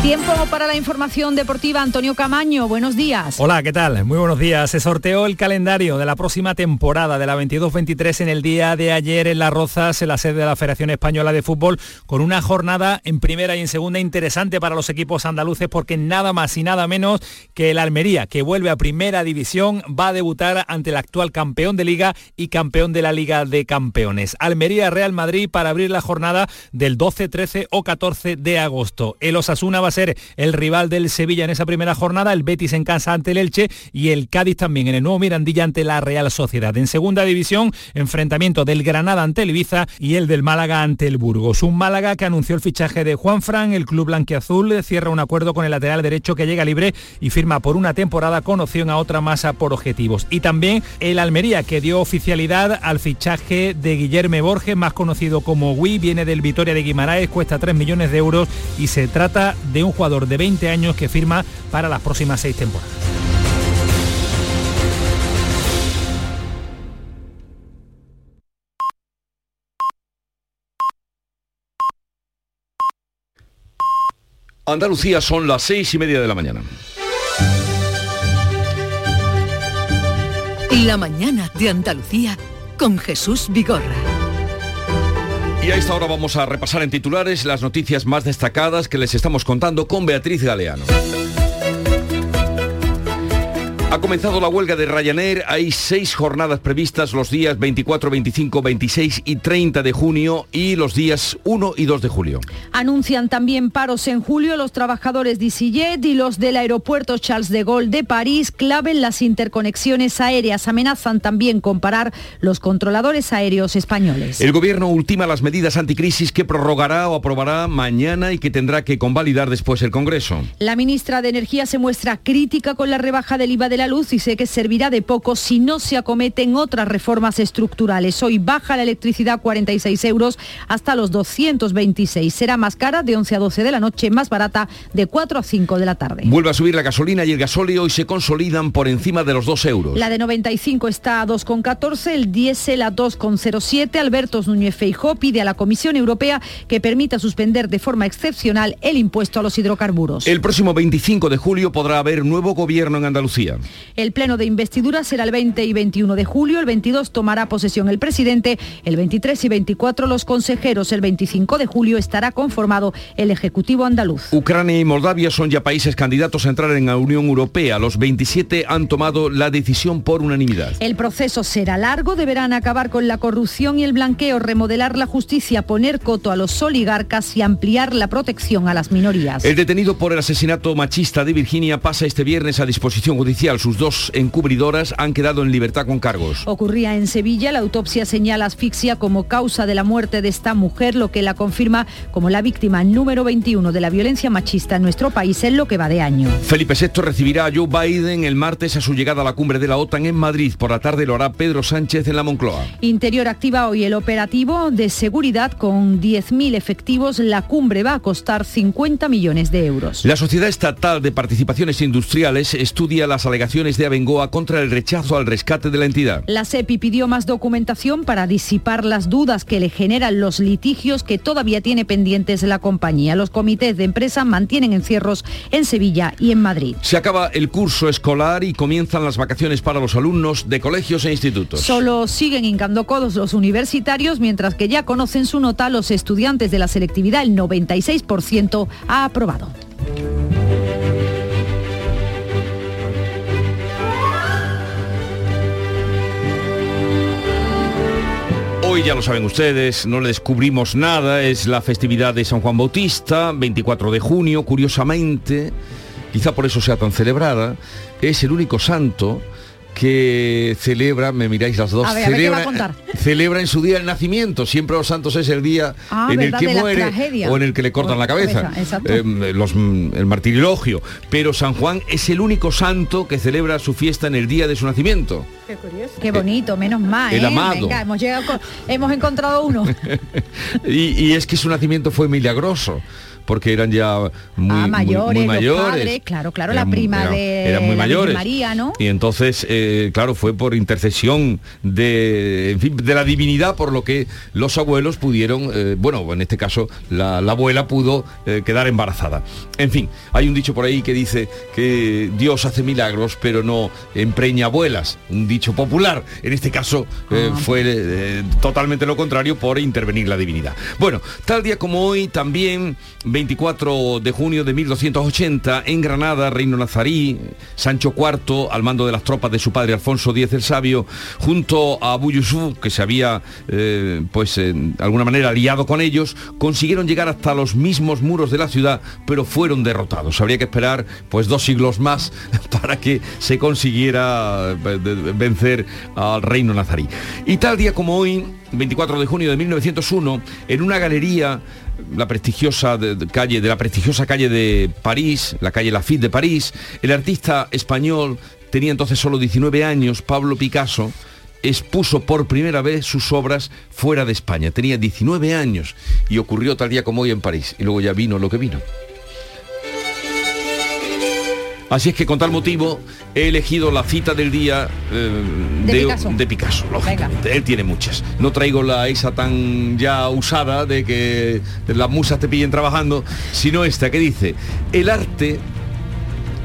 Tiempo para la información deportiva. Antonio Camaño, buenos días. Hola, ¿qué tal? Muy buenos días. Se sorteó el calendario de la próxima temporada de la 22-23 en el día de ayer en Las Rozas, en la sede de la Federación Española de Fútbol, con una jornada en primera y en segunda interesante para los equipos andaluces porque nada más y nada menos que el Almería, que vuelve a primera división, va a debutar ante el actual campeón de liga y campeón de la Liga de Campeones. Almería-Real Madrid para abrir la jornada del 12, 13 o 14 de agosto. El Osasuna va ser el rival del Sevilla en esa primera jornada, el Betis en casa ante el Elche y el Cádiz también en el nuevo Mirandilla ante la Real Sociedad. En segunda división, enfrentamiento del Granada ante el Ibiza y el del Málaga ante el Burgos. Un Málaga que anunció el fichaje de Juan Fran, el club blanquiazul cierra un acuerdo con el lateral derecho que llega libre y firma por una temporada con opción a otra masa por objetivos. Y también el Almería que dio oficialidad al fichaje de Guillermo Borges, más conocido como Wii, viene del Vitoria de Guimaraes, cuesta 3 millones de euros y se trata de un jugador de 20 años que firma para las próximas seis temporadas. Andalucía son las seis y media de la mañana. La mañana de Andalucía con Jesús Vigorra. Y a esta hora vamos a repasar en titulares las noticias más destacadas que les estamos contando con Beatriz Galeano. Ha comenzado la huelga de Ryanair. Hay seis jornadas previstas los días 24, 25, 26 y 30 de junio y los días 1 y 2 de julio. Anuncian también paros en julio los trabajadores de EasyJet y los del aeropuerto Charles de Gaulle de París claven las interconexiones aéreas. Amenazan también con parar los controladores aéreos españoles. El gobierno ultima las medidas anticrisis que prorrogará o aprobará mañana y que tendrá que convalidar después el Congreso. La ministra de Energía se muestra crítica con la rebaja del IVA de la luz y sé que servirá de poco si no se acometen otras reformas estructurales. Hoy baja la electricidad 46 euros hasta los 226. Será más cara de 11 a 12 de la noche, más barata de 4 a 5 de la tarde. Vuelve a subir la gasolina y el gasóleo y se consolidan por encima de los 2 euros. La de 95 está a 2,14, el diésel a 2,07. Alberto Núñez Feijó pide a la Comisión Europea que permita suspender de forma excepcional el impuesto a los hidrocarburos. El próximo 25 de julio podrá haber nuevo gobierno en Andalucía. El pleno de investidura será el 20 y 21 de julio, el 22 tomará posesión el presidente, el 23 y 24 los consejeros, el 25 de julio estará conformado el Ejecutivo andaluz. Ucrania y Moldavia son ya países candidatos a entrar en la Unión Europea. Los 27 han tomado la decisión por unanimidad. El proceso será largo, deberán acabar con la corrupción y el blanqueo, remodelar la justicia, poner coto a los oligarcas y ampliar la protección a las minorías. El detenido por el asesinato machista de Virginia pasa este viernes a disposición judicial. Sus dos encubridoras han quedado en libertad con cargos. Ocurría en Sevilla, la autopsia señala asfixia como causa de la muerte de esta mujer, lo que la confirma como la víctima número 21 de la violencia machista en nuestro país en lo que va de año. Felipe VI recibirá a Joe Biden el martes a su llegada a la cumbre de la OTAN en Madrid. Por la tarde lo hará Pedro Sánchez en la Moncloa. Interior activa hoy el operativo de seguridad con 10.000 efectivos. La cumbre va a costar 50 millones de euros. La Sociedad Estatal de Participaciones Industriales estudia las alegaciones de Abengoa contra el rechazo al rescate de la entidad. La SEPI pidió más documentación para disipar las dudas que le generan los litigios que todavía tiene pendientes la compañía. Los comités de empresa mantienen encierros en Sevilla y en Madrid. Se acaba el curso escolar y comienzan las vacaciones para los alumnos de colegios e institutos. Solo siguen hincando codos los universitarios, mientras que ya conocen su nota los estudiantes de la selectividad, el 96% ha aprobado. Hoy ya lo saben ustedes, no le descubrimos nada, es la festividad de San Juan Bautista, 24 de junio, curiosamente, quizá por eso sea tan celebrada, es el único santo que celebra, me miráis las dos, A ver, a ver, ¿qué celebra, va a contar? celebra en su día el nacimiento. Siempre los santos es el día Ah, en el que muere o en el que le cortan la la cabeza. cabeza, exacto. Eh, los, el martirilogio. Pero San Juan es el único santo que celebra su fiesta en el día de su nacimiento. Qué bonito, menos mal. el ¿eh? amado. Venga, hemos, llegado con- hemos encontrado uno. (laughs) y, y es que su nacimiento fue milagroso, porque eran ya muy, ah, mayores, muy mayores. padres, claro, claro, Eran la prima eran- de eran muy mayores. María, ¿no? Y entonces, eh, claro, fue por intercesión de, en fin, de la divinidad por lo que los abuelos pudieron, eh, bueno, en este caso la, la abuela pudo eh, quedar embarazada. En fin, hay un dicho por ahí que dice que Dios hace milagros pero no empreña abuelas, un dicho popular. En este caso Ah. fue totalmente lo contrario por intervenir la divinidad. Bueno, tal día como hoy, también 24 de junio de 1280, en Granada, Reino Nazarí, Sancho IV, al mando de las tropas de su padre Alfonso X el Sabio, junto a Abu Yusuf, que se había, eh, pues, en alguna manera aliado con ellos, consiguieron llegar hasta los mismos muros de la ciudad, pero fueron derrotados. Habría que esperar, pues, dos siglos más (laughs) para que se consiguiera eh, vencer al Reino Nazarí. Y tal día como hoy, 24 de junio de 1901, en una galería la prestigiosa de- calle de la prestigiosa calle de París, la calle Lafitte de París, el artista español tenía entonces solo 19 años, Pablo Picasso expuso por primera vez sus obras fuera de España. Tenía 19 años y ocurrió tal día como hoy en París y luego ya vino lo que vino. Así es que con tal motivo he elegido la cita del día eh, De Picasso. de Picasso, lógicamente. Él tiene muchas. No traigo la esa tan ya usada de que las musas te pillen trabajando, sino esta que dice, el arte,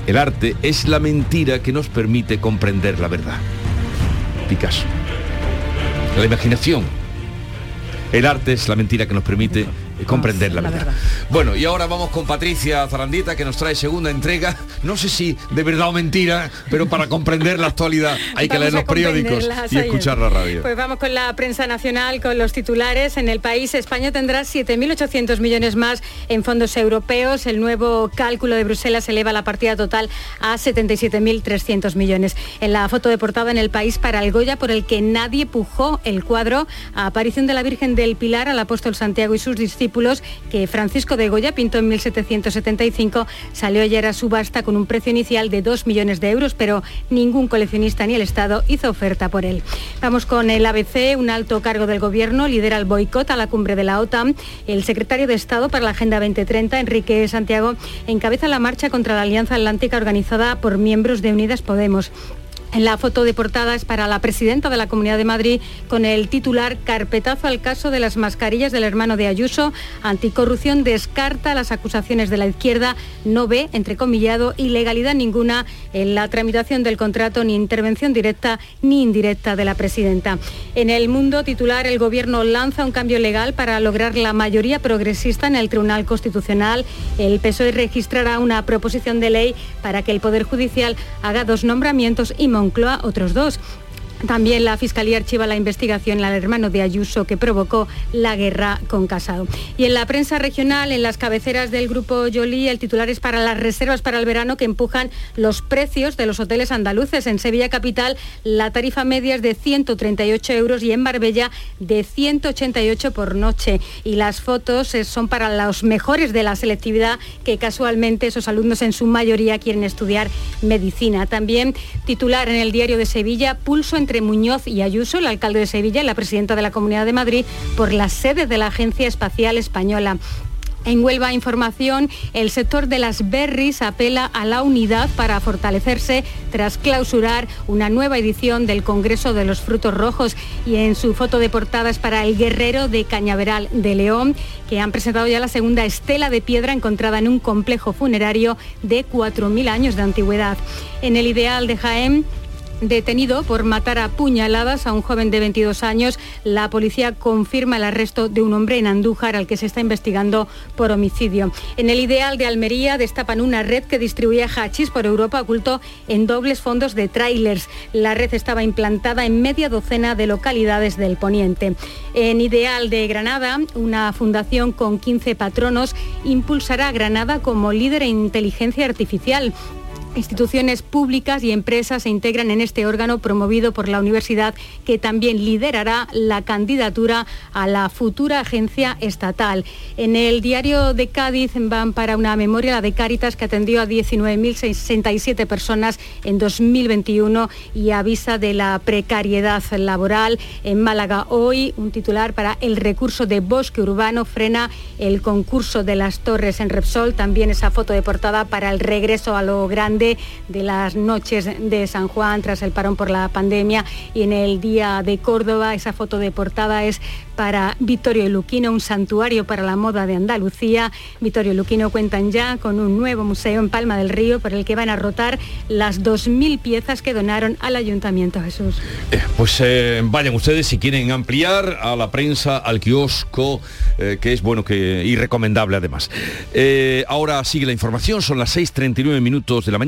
el arte es la mentira que nos permite comprender la verdad. Picasso. La imaginación. El arte es la mentira que nos permite comprender la, verdad. Bueno, y ahora vamos con Patricia Zarandita que nos trae segunda entrega. No sé si de verdad o mentira, pero para comprender la actualidad hay que leer los periódicos y escuchar es. la radio. Pues vamos con la prensa nacional, con los titulares. En el país, España tendrá 7.800 millones más en fondos europeos. El nuevo cálculo de Bruselas eleva la partida total a 77.300 millones. En la foto de portada en el país para el Goya, por el que nadie pujó el cuadro a aparición de la Virgen del Pilar al apóstol Santiago y sus discípulos, que Francisco de Goya pintó en 1775, salió ayer a subasta con un precio inicial de 2 millones de euros, pero ningún coleccionista ni el Estado hizo oferta por él. Vamos con el ABC, un alto cargo del Gobierno lidera el boicot a la cumbre de la OTAN. El secretario de Estado para la Agenda 2030, Enrique Santiago, encabeza la marcha contra la Alianza Atlántica organizada por miembros de Unidas Podemos. La foto de portada es para la presidenta de la Comunidad de Madrid con el titular Carpetazo al caso de las mascarillas del hermano de Ayuso. Anticorrupción descarta las acusaciones de la izquierda, no ve, entrecomillado, ilegalidad ninguna en la tramitación del contrato, ni intervención directa ni indirecta de la presidenta. En el mundo titular, el Gobierno lanza un cambio legal para lograr la mayoría progresista en el Tribunal Constitucional. El PSOE registrará una proposición de ley para que el Poder Judicial haga dos nombramientos y Moncloa otros dos. También la Fiscalía archiva la investigación al hermano de Ayuso que provocó la guerra con Casado. Y en la prensa regional, en las cabeceras del grupo Jolie, el titular es para las reservas para el verano que empujan los precios de los hoteles andaluces. En Sevilla Capital, la tarifa media es de 138 euros y en Marbella de 188 por noche. Y las fotos eh, son para los mejores de la selectividad que casualmente esos alumnos en su mayoría quieren estudiar medicina. También titular en el diario de Sevilla, pulso entre Muñoz y Ayuso, el alcalde de Sevilla y la presidenta de la Comunidad de Madrid, por la sede de la Agencia Espacial Española. En Huelva Información, el sector de las berries apela a la unidad para fortalecerse tras clausurar una nueva edición del Congreso de los Frutos Rojos y en su foto de portada es para el guerrero de Cañaveral de León, que han presentado ya la segunda estela de piedra encontrada en un complejo funerario de 4.000 años de antigüedad. En el ideal de Jaén, Detenido por matar a puñaladas a un joven de 22 años, la policía confirma el arresto de un hombre en Andújar al que se está investigando por homicidio. En el ideal de Almería destapan una red que distribuía hachís por Europa oculto en dobles fondos de trailers. La red estaba implantada en media docena de localidades del poniente. En ideal de Granada, una fundación con 15 patronos impulsará a Granada como líder en inteligencia artificial. Instituciones públicas y empresas se integran en este órgano promovido por la universidad que también liderará la candidatura a la futura agencia estatal. En el diario de Cádiz van para una memoria la de Cáritas que atendió a 19.067 personas en 2021 y avisa de la precariedad laboral. En Málaga hoy un titular para el recurso de bosque urbano frena el concurso de las torres en Repsol. También esa foto de portada para el regreso a lo grande de las noches de San Juan tras el parón por la pandemia y en el día de Córdoba esa foto de portada es para Vittorio Luquino, un santuario para la moda de Andalucía. Vittorio Luquino cuentan ya con un nuevo museo en Palma del Río por el que van a rotar las 2.000 piezas que donaron al Ayuntamiento Jesús. Eh, pues eh, vayan ustedes si quieren ampliar a la prensa, al kiosco, eh, que es bueno que y recomendable además. ahora sigue la información, son las 6.39 minutos de la mañana,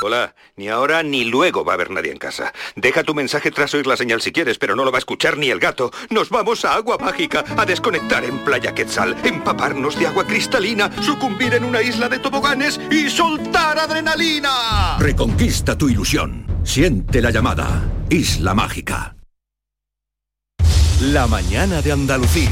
Hola, ni ahora ni luego va a haber nadie en casa. Deja tu mensaje tras oír la señal si quieres, pero no lo va a escuchar ni el gato. Nos vamos a Agua Mágica, a desconectar en Playa Quetzal, empaparnos de agua cristalina, sucumbir en una isla de toboganes y soltar adrenalina. Reconquista tu ilusión. Siente la llamada. Isla Mágica. La mañana de Andalucía.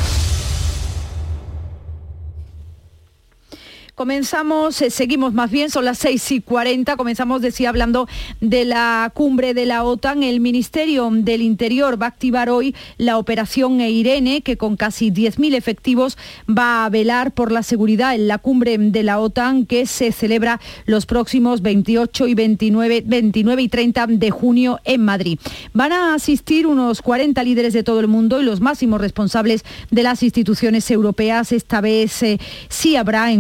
Comenzamos, eh, seguimos más bien, son las 6 y 40, comenzamos, decía, hablando de la cumbre de la OTAN. El Ministerio del Interior va a activar hoy la operación Eirene, que con casi 10.000 efectivos va a velar por la seguridad en la cumbre de la OTAN, que se celebra los próximos 28 y 29, 29 y 30 de junio en Madrid. Van a asistir unos 40 líderes de todo el mundo y los máximos responsables de las instituciones europeas. Esta vez eh, sí habrá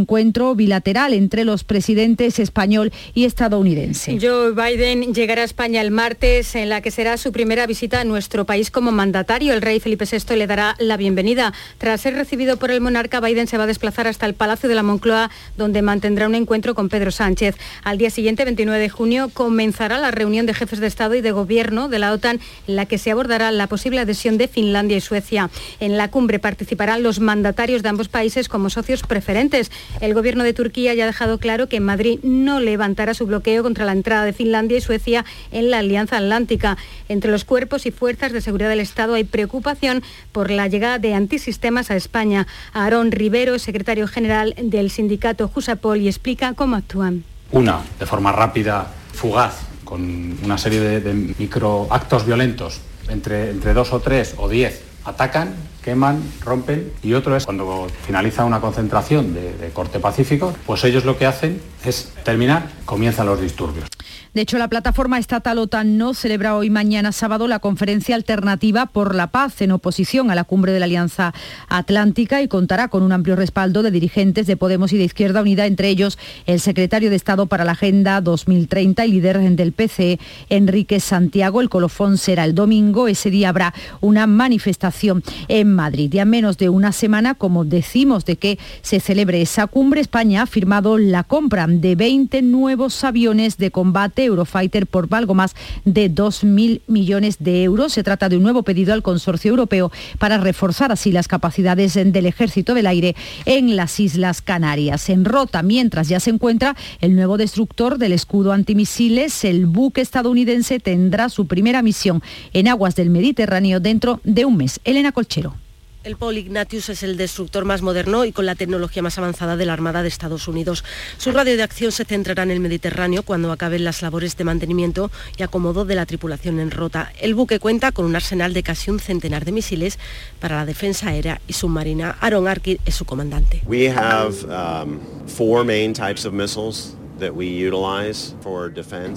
bilateral entre los presidentes español y estadounidense. Joe Biden llegará a España el martes, en la que será su primera visita a nuestro país como mandatario. El rey Felipe VI le dará la bienvenida. Tras ser recibido por el monarca, Biden se va a desplazar hasta el Palacio de la Moncloa, donde mantendrá un encuentro con Pedro Sánchez. Al día siguiente, 29 de junio, comenzará la reunión de jefes de Estado y de Gobierno de la OTAN, en la que se abordará la posible adhesión de Finlandia y Suecia. En la cumbre participarán los mandatarios de ambos países como socios preferentes. El gobierno de Turquía ya ha dejado claro que Madrid no levantará su bloqueo contra la entrada de Finlandia y Suecia en la Alianza Atlántica. Entre los cuerpos y fuerzas de seguridad del Estado hay preocupación por la llegada de antisistemas a España. Aarón Rivero, secretario general del sindicato Jusapol, y explica cómo actúan. Una, de forma rápida, fugaz, con una serie de, microactos violentos, entre, entre dos o tres o diez atacan, queman, rompen y otro es cuando finaliza una concentración de, corte pacífico, pues ellos lo que hacen es terminar, comienzan los disturbios. De hecho, la plataforma estatal OTAN no celebra hoy mañana sábado la conferencia alternativa por la paz en oposición a la cumbre de la Alianza Atlántica y contará con un amplio respaldo de dirigentes de Podemos y de Izquierda Unida, entre ellos el secretario de Estado para la Agenda 2030 y líder del PC, Enrique Santiago. El colofón será el domingo. Ese día habrá una manifestación en Madrid. Y a menos de una semana, como decimos, de que se celebre esa cumbre, España ha firmado la compra de 20 nuevos aviones de combate Eurofighter por algo más de 2.000 millones de euros. Se trata de un nuevo pedido al consorcio europeo para reforzar así las capacidades del ejército del aire en las Islas Canarias. En Rota, mientras ya se encuentra el nuevo destructor del escudo antimisiles, el buque estadounidense tendrá su primera misión en aguas del Mediterráneo dentro de un mes. Elena Colchero. El Paul Ignatius es el destructor más moderno y con la tecnología más avanzada de la Armada de Estados Unidos. Su radio de acción se centrará en el Mediterráneo cuando acaben las labores de mantenimiento y acomodo de la tripulación en rota. El buque cuenta con un arsenal de casi un centenar de misiles para la defensa aérea y submarina. Aaron Arkid es su comandante. Um.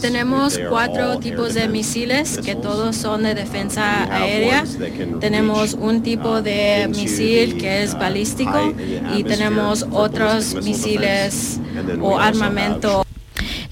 Tenemos cuatro tipos de misiles que todos son de defensa aérea. Tenemos un tipo de misil que es balístico y tenemos otros misiles o armamento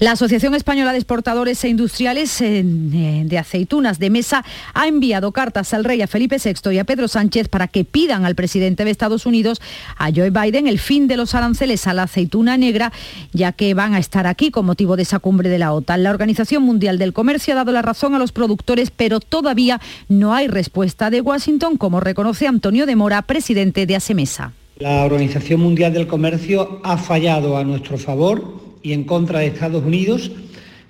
la Asociación Española de Exportadores e Industriales eh, de Aceitunas de Mesa ha enviado cartas al rey a Felipe VI y a Pedro Sánchez para que pidan al presidente de Estados Unidos, a Joe Biden, el fin de los aranceles a la aceituna negra, ya que van a estar aquí con motivo de esa cumbre de la OTAN. La Organización Mundial del Comercio ha dado la razón a los productores, pero todavía no hay respuesta de Washington, como reconoce Antonio de Mora, presidente de ASEMESA. La Organización Mundial del Comercio ha fallado a nuestro favor y en contra de Estados Unidos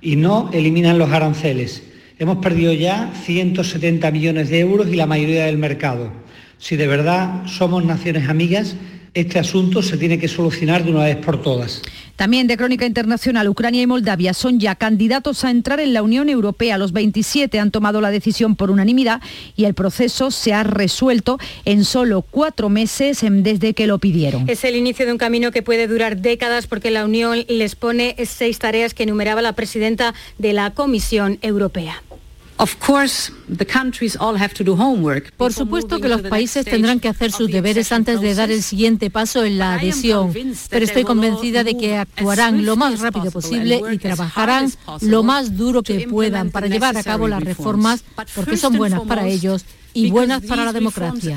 y no eliminan los aranceles. Hemos perdido ya 170 millones de euros y la mayoría del mercado. Si de verdad somos naciones amigas, este asunto se tiene que solucionar de una vez por todas. También de Crónica Internacional, Ucrania y Moldavia son ya candidatos a entrar en la Unión Europea. Los 27 han tomado la decisión por unanimidad y el proceso se ha resuelto en solo cuatro meses desde que lo pidieron. Es el inicio de un camino que puede durar décadas porque la Unión les pone seis tareas que enumeraba la presidenta de la Comisión Europea. Por supuesto que los países tendrán que hacer sus deberes antes de dar el siguiente paso en la adhesión, pero estoy convencida de que actuarán lo más rápido posible y trabajarán lo más duro que puedan para llevar a cabo las reformas porque son buenas para ellos y buenas para la democracia.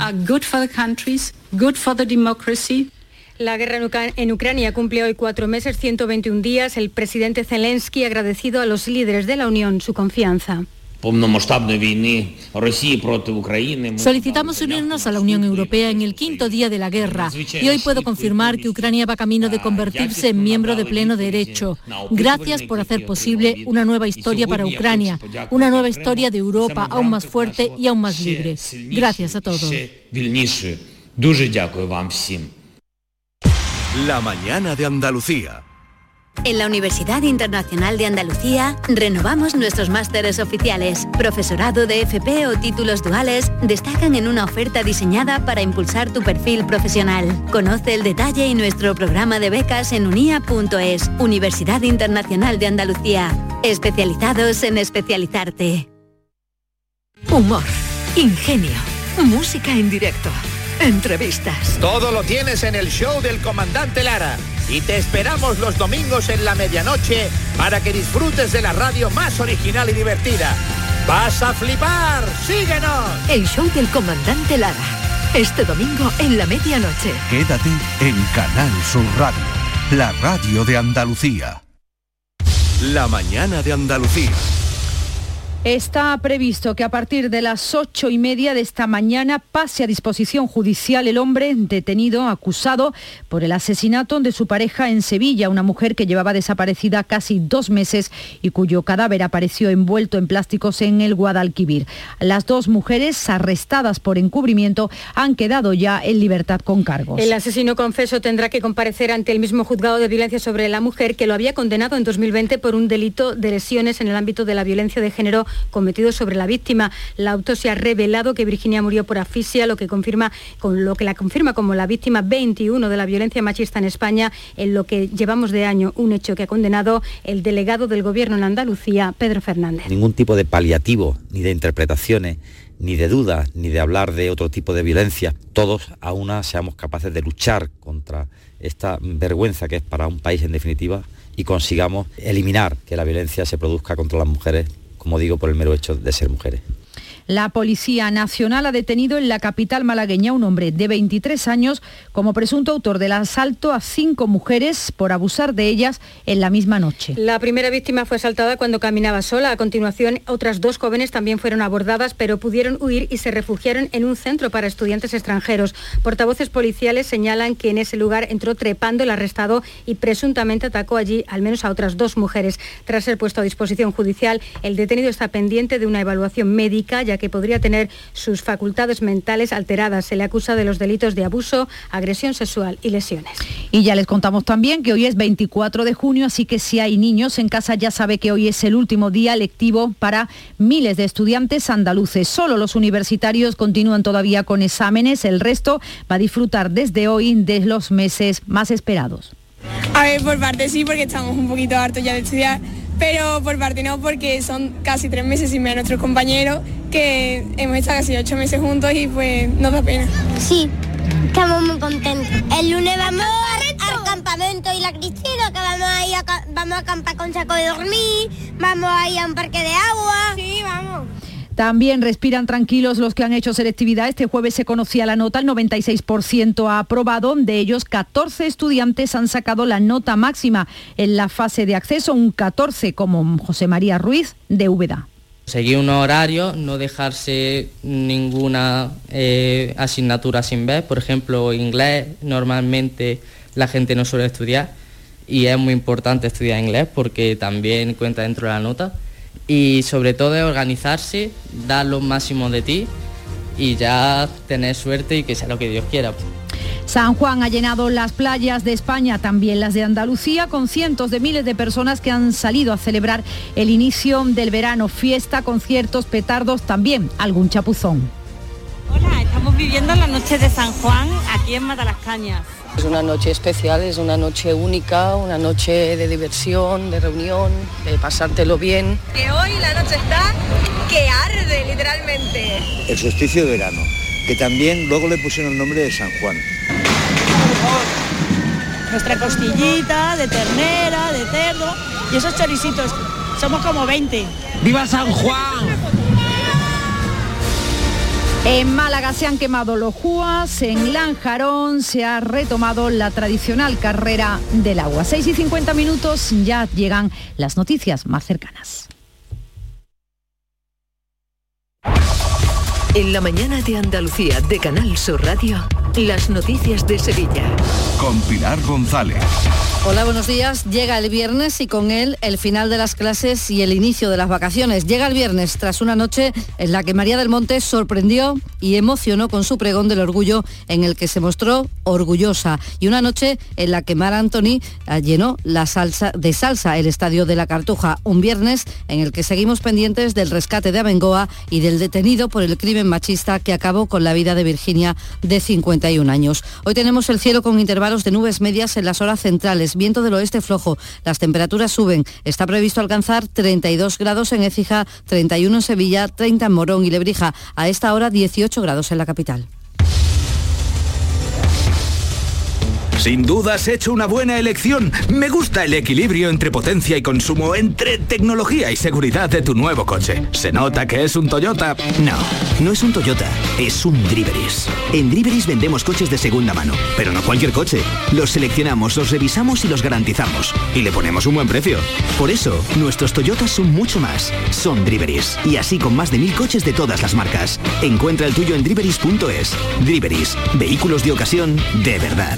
La guerra en Ucrania cumple hoy cuatro meses, 121 días. El presidente Zelensky ha agradecido a los líderes de la Unión su confianza. Solicitamos unirnos a la Unión Europea en el quinto día de la guerra y hoy puedo confirmar que Ucrania va camino de convertirse en miembro de pleno derecho. Gracias por hacer posible una nueva historia para Ucrania, una nueva historia de Europa aún más fuerte y aún más libre. Gracias a todos. La mañana de Andalucía. En la Universidad Internacional de Andalucía renovamos nuestros másteres oficiales. Profesorado de FP o títulos duales destacan en una oferta diseñada para impulsar tu perfil profesional. Conoce el detalle y nuestro programa de becas en unia.es. Universidad Internacional de Andalucía. Especializados en especializarte. Humor, ingenio, música en directo, entrevistas. Todo lo tienes en el show del comandante Lara y te esperamos los domingos en la medianoche para que disfrutes de la radio más original y divertida. ¡Vas a flipar! ¡Síguenos! El show del comandante Lara. Este domingo en la medianoche. Quédate en Canal Sur Radio, la radio de Andalucía. La mañana de Andalucía. Está previsto que a partir de las ocho y media de esta mañana pase a disposición judicial el hombre detenido, acusado por el asesinato de su pareja en Sevilla, una mujer que llevaba desaparecida casi dos meses y cuyo cadáver apareció envuelto en plásticos en el Guadalquivir. Las dos mujeres arrestadas por encubrimiento han quedado ya en libertad con cargos. El asesino confeso tendrá que comparecer ante el mismo juzgado de violencia sobre la mujer que lo había condenado en 2020 por un delito de lesiones en el ámbito de la violencia de género cometido sobre la víctima. La autopsia ha revelado que Virginia murió por asfixia, lo que confirma con lo que la confirma como la víctima 21 de la violencia machista en España, en lo que llevamos de año, un hecho que ha condenado el delegado del Gobierno en Andalucía, Pedro Fernández. Ningún tipo de paliativo ni de interpretaciones ni de dudas, ni de hablar de otro tipo de violencia. Todos a una seamos capaces de luchar contra esta vergüenza que es para un país en definitiva y consigamos eliminar que la violencia se produzca contra las mujeres como digo, por el mero hecho de ser mujeres. La Policía Nacional ha detenido en la capital malagueña un hombre de 23 años como presunto autor del asalto a cinco mujeres por abusar de ellas en la misma noche. La primera víctima fue asaltada cuando caminaba sola. A continuación, otras dos jóvenes también fueron abordadas, pero pudieron huir y se refugiaron en un centro para estudiantes extranjeros. Portavoces policiales señalan que en ese lugar entró trepando el arrestado y presuntamente atacó allí al menos a otras dos mujeres. Tras ser puesto a disposición judicial, el detenido está pendiente de una evaluación médica que podría tener sus facultades mentales alteradas. Se le acusa de los delitos de abuso, agresión sexual y lesiones. Y ya les contamos también que hoy es 24 de junio, así que si hay niños en casa ya sabe que hoy es el último día lectivo para miles de estudiantes andaluces. Solo los universitarios continúan todavía con exámenes, el resto va a disfrutar desde hoy de los meses más esperados. A ver, por parte sí, porque estamos un poquito hartos ya de estudiar, pero por parte no, porque son casi tres meses sin ver a nuestros compañeros, que hemos estado casi ocho meses juntos y pues nos da pena. Sí, estamos muy contentos. El lunes vamos al campamento y la Cristina, que vamos a ir a, vamos a acampar con saco de dormir, vamos a ir a un parque de agua. Sí, vamos. También respiran tranquilos los que han hecho selectividad. Este jueves se conocía la nota, el 96% ha aprobado. De ellos, 14 estudiantes han sacado la nota máxima en la fase de acceso, un 14 como José María Ruiz de Úbeda. Seguir un horario, no dejarse ninguna eh, asignatura sin ver. Por ejemplo, inglés, normalmente la gente no suele estudiar y es muy importante estudiar inglés porque también cuenta dentro de la nota y sobre todo es organizarse, dar lo máximo de ti y ya tener suerte y que sea lo que Dios quiera. San Juan ha llenado las playas de España, también las de Andalucía, con cientos de miles de personas que han salido a celebrar el inicio del verano, fiesta, conciertos, petardos, también algún chapuzón. Hola, estamos viviendo la noche de San Juan aquí en Matalascañas. Es una noche especial, es una noche única, una noche de diversión, de reunión, de pasártelo bien. Que hoy la noche está que arde literalmente. El solsticio de verano, que también luego le pusieron el nombre de San Juan. Nuestra costillita de ternera, de cerdo y esos choricitos. Somos como 20. ¡Viva San Juan! En Málaga se han quemado los juas, en Lanjarón se ha retomado la tradicional carrera del agua. 6 y 50 minutos ya llegan las noticias más cercanas. En la mañana de Andalucía de Canal Sur Radio, las noticias de Sevilla. Con Pilar González. Hola, buenos días. Llega el viernes y con él el final de las clases y el inicio de las vacaciones. Llega el viernes tras una noche en la que María del Monte sorprendió y emocionó con su pregón del orgullo en el que se mostró orgullosa y una noche en la que Mar Anthony eh, llenó la salsa de salsa el estadio de la Cartuja. Un viernes en el que seguimos pendientes del rescate de Abengoa y del detenido por el crimen machista que acabó con la vida de Virginia de 51 años. Hoy tenemos el cielo con intervalos de nubes medias en las horas centrales viento del oeste flojo. Las temperaturas suben. Está previsto alcanzar 32 grados en Écija, 31 en Sevilla, 30 en Morón y Lebrija. A esta hora 18 grados en la capital. Sin duda has hecho una buena elección. Me gusta el equilibrio entre potencia y consumo, entre tecnología y seguridad de tu nuevo coche. ¿Se nota que es un Toyota? No, no es un Toyota, es un Driveris. En Driveris vendemos coches de segunda mano, pero no cualquier coche. Los seleccionamos, los revisamos y los garantizamos. Y le ponemos un buen precio. Por eso, nuestros Toyotas son mucho más. Son Driveris. Y así con más de mil coches de todas las marcas. Encuentra el tuyo en driveris.es. Driveris, vehículos de ocasión de verdad.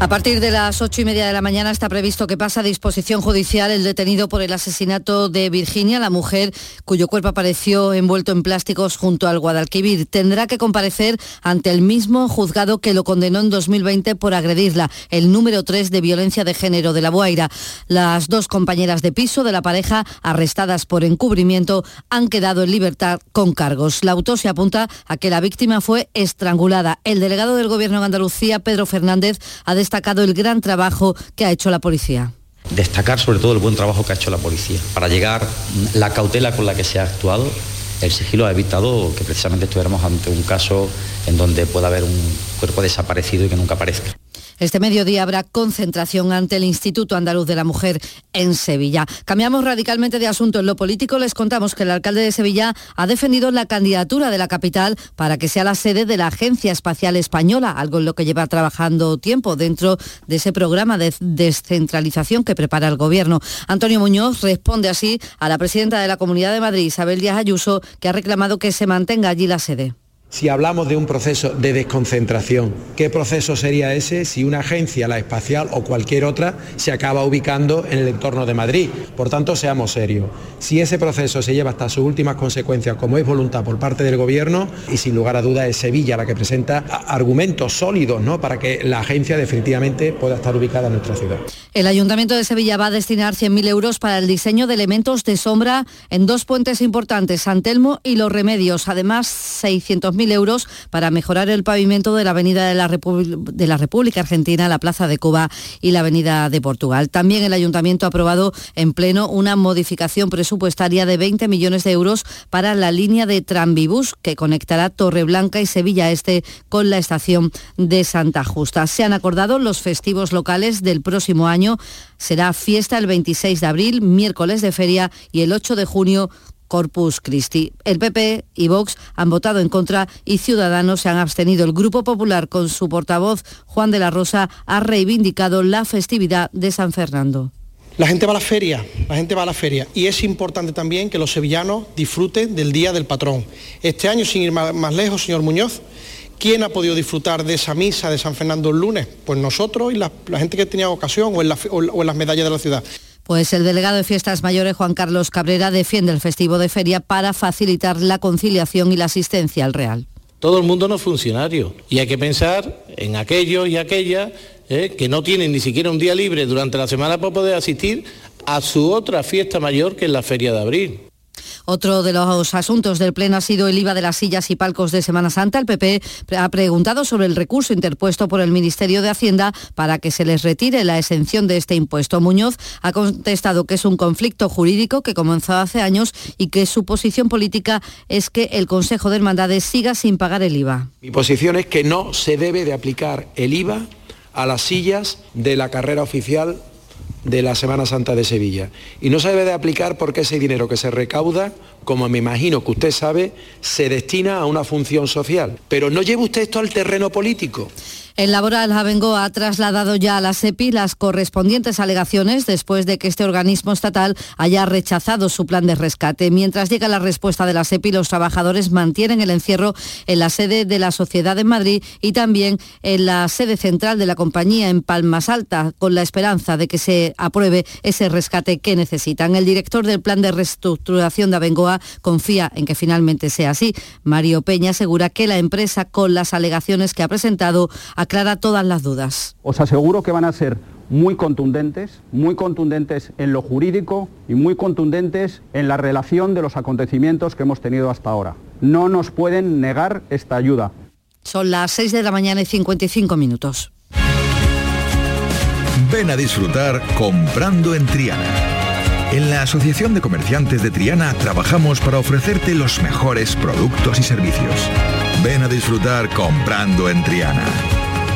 A partir de las ocho y media de la mañana está previsto que pase a disposición judicial el detenido por el asesinato de Virginia, la mujer cuyo cuerpo apareció envuelto en plásticos junto al Guadalquivir. Tendrá que comparecer ante el mismo juzgado que lo condenó en 2020 por agredirla, el número 3 de violencia de género de la Guaira. Las dos compañeras de piso de la pareja, arrestadas por encubrimiento, han quedado en libertad con cargos. La autopsia apunta a que la víctima fue estrangulada. El delegado del Gobierno de Andalucía, Pedro Fernández, ha destacado el gran trabajo que ha hecho la policía. Destacar sobre todo el buen trabajo que ha hecho la policía. Para llegar, la cautela con la que se ha actuado, el sigilo ha evitado que precisamente estuviéramos ante un caso en donde pueda haber un cuerpo desaparecido y que nunca aparezca. Este mediodía habrá concentración ante el Instituto Andaluz de la Mujer en Sevilla. Cambiamos radicalmente de asunto. En lo político les contamos que el alcalde de Sevilla ha defendido la candidatura de la capital para que sea la sede de la Agencia Espacial Española, algo en lo que lleva trabajando tiempo dentro de ese programa de descentralización que prepara el Gobierno. Antonio Muñoz responde así a la presidenta de la Comunidad de Madrid, Isabel Díaz Ayuso, que ha reclamado que se mantenga allí la sede Si hablamos de un proceso de desconcentración, ¿qué proceso sería ese si una agencia, la espacial o cualquier otra, se acaba ubicando en el entorno de Madrid? Por tanto, seamos serios. Si ese proceso se lleva hasta sus últimas consecuencias, como es voluntad por parte del Gobierno, y sin lugar a dudas es Sevilla la que presenta argumentos sólidos ¿no? para que la agencia definitivamente pueda estar ubicada en nuestra ciudad. El Ayuntamiento de Sevilla va a destinar 100.000 euros para el diseño de elementos de sombra en dos puentes importantes, San Telmo y Los Remedios. Además, 600.000 euros para mejorar el pavimento de la Avenida de la, República Argentina, la Plaza de Cuba y la Avenida de Portugal. También el Ayuntamiento ha aprobado en pleno una modificación presupuestaria de 20 millones de euros para la línea de Tranvibus que conectará Torreblanca y Sevilla Este con la estación de Santa Justa. Se han acordado los festivos locales del próximo año. Será fiesta el 26 de abril, miércoles de feria y el 8 de junio Corpus Christi. El PP y Vox han votado en contra y Ciudadanos se han abstenido. El Grupo Popular, con su portavoz Juan de la Rosa, ha reivindicado la festividad de San Fernando. La gente va a la feria, la gente va a la feria y es importante también que los sevillanos disfruten del Día del Patrón. Este año, sin ir más lejos, señor Muñoz, ¿quién ha podido disfrutar de esa misa de San Fernando el lunes? Pues nosotros y la, gente que tenía ocasión o en las medallas de la ciudad. Pues el delegado de Fiestas Mayores, Juan Carlos Cabrera, defiende el festivo de feria para facilitar la conciliación y la asistencia al Real. Todo el mundo no es funcionario y hay que pensar en aquellos y aquellas eh, que no tienen ni siquiera un día libre durante la semana para poder asistir a su otra fiesta mayor que es la Feria de Abril. Otro de los asuntos del Pleno ha sido el IVA de las sillas y palcos de Semana Santa. El PP ha preguntado sobre el recurso interpuesto por el Ministerio de Hacienda para que se les retire la exención de este impuesto. Muñoz ha contestado que es un conflicto jurídico que comenzó hace años y que su posición política es que el Consejo de Hermandades siga sin pagar el IVA. Mi posición es que no se debe de aplicar el IVA a las sillas de la carrera oficial de la Semana Santa de Sevilla. Y no se debe de aplicar porque ese dinero que se recauda, como me imagino que usted sabe, se destina a una función social. Pero no lleve usted esto al terreno político. El Laboral Abengo ha trasladado ya a la SEPI las correspondientes alegaciones después de que este organismo estatal haya rechazado su plan de rescate. Mientras llega la respuesta de la SEPI, los trabajadores mantienen el encierro en la sede de la Sociedad de Madrid y también en la sede central de la compañía en Palmas Alta, con la esperanza de que se apruebe ese rescate que necesitan. El director del plan de reestructuración de Abengoa confía en que finalmente sea así. Mario Peña asegura que la empresa, con las alegaciones que ha presentado, aclara todas las dudas. Os aseguro que van a ser muy contundentes, muy contundentes en lo jurídico y muy contundentes en la relación de los acontecimientos que hemos tenido hasta ahora. No nos pueden negar esta ayuda. Son las 6 de la mañana y 55 minutos. Ven a disfrutar comprando en Triana. En la Asociación de Comerciantes de Triana trabajamos para ofrecerte los mejores productos y servicios. Ven a disfrutar comprando en Triana.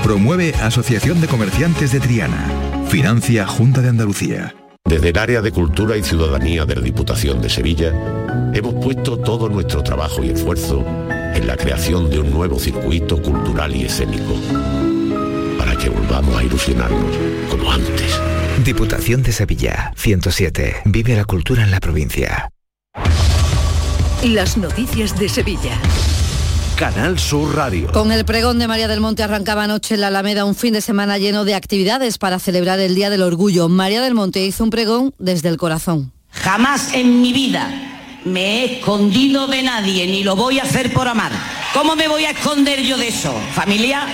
Promueve Asociación de Comerciantes de Triana. Financia Junta de Andalucía. Desde el área de Cultura y Ciudadanía de la Diputación de Sevilla, hemos puesto todo nuestro trabajo y esfuerzo en la creación de un nuevo circuito cultural y escénico, para que volvamos a ilusionarnos como antes. Diputación de Sevilla, 107. Vive la cultura en la provincia. Las noticias de Sevilla. Canal Sur Radio. Con el pregón de María del Monte arrancaba anoche en la Alameda un fin de semana lleno de actividades para celebrar el Día del Orgullo. María del Monte hizo un pregón desde el corazón. Jamás en mi vida me he escondido de nadie, ni lo voy a hacer por amar. ¿Cómo me voy a esconder yo de eso? Familia,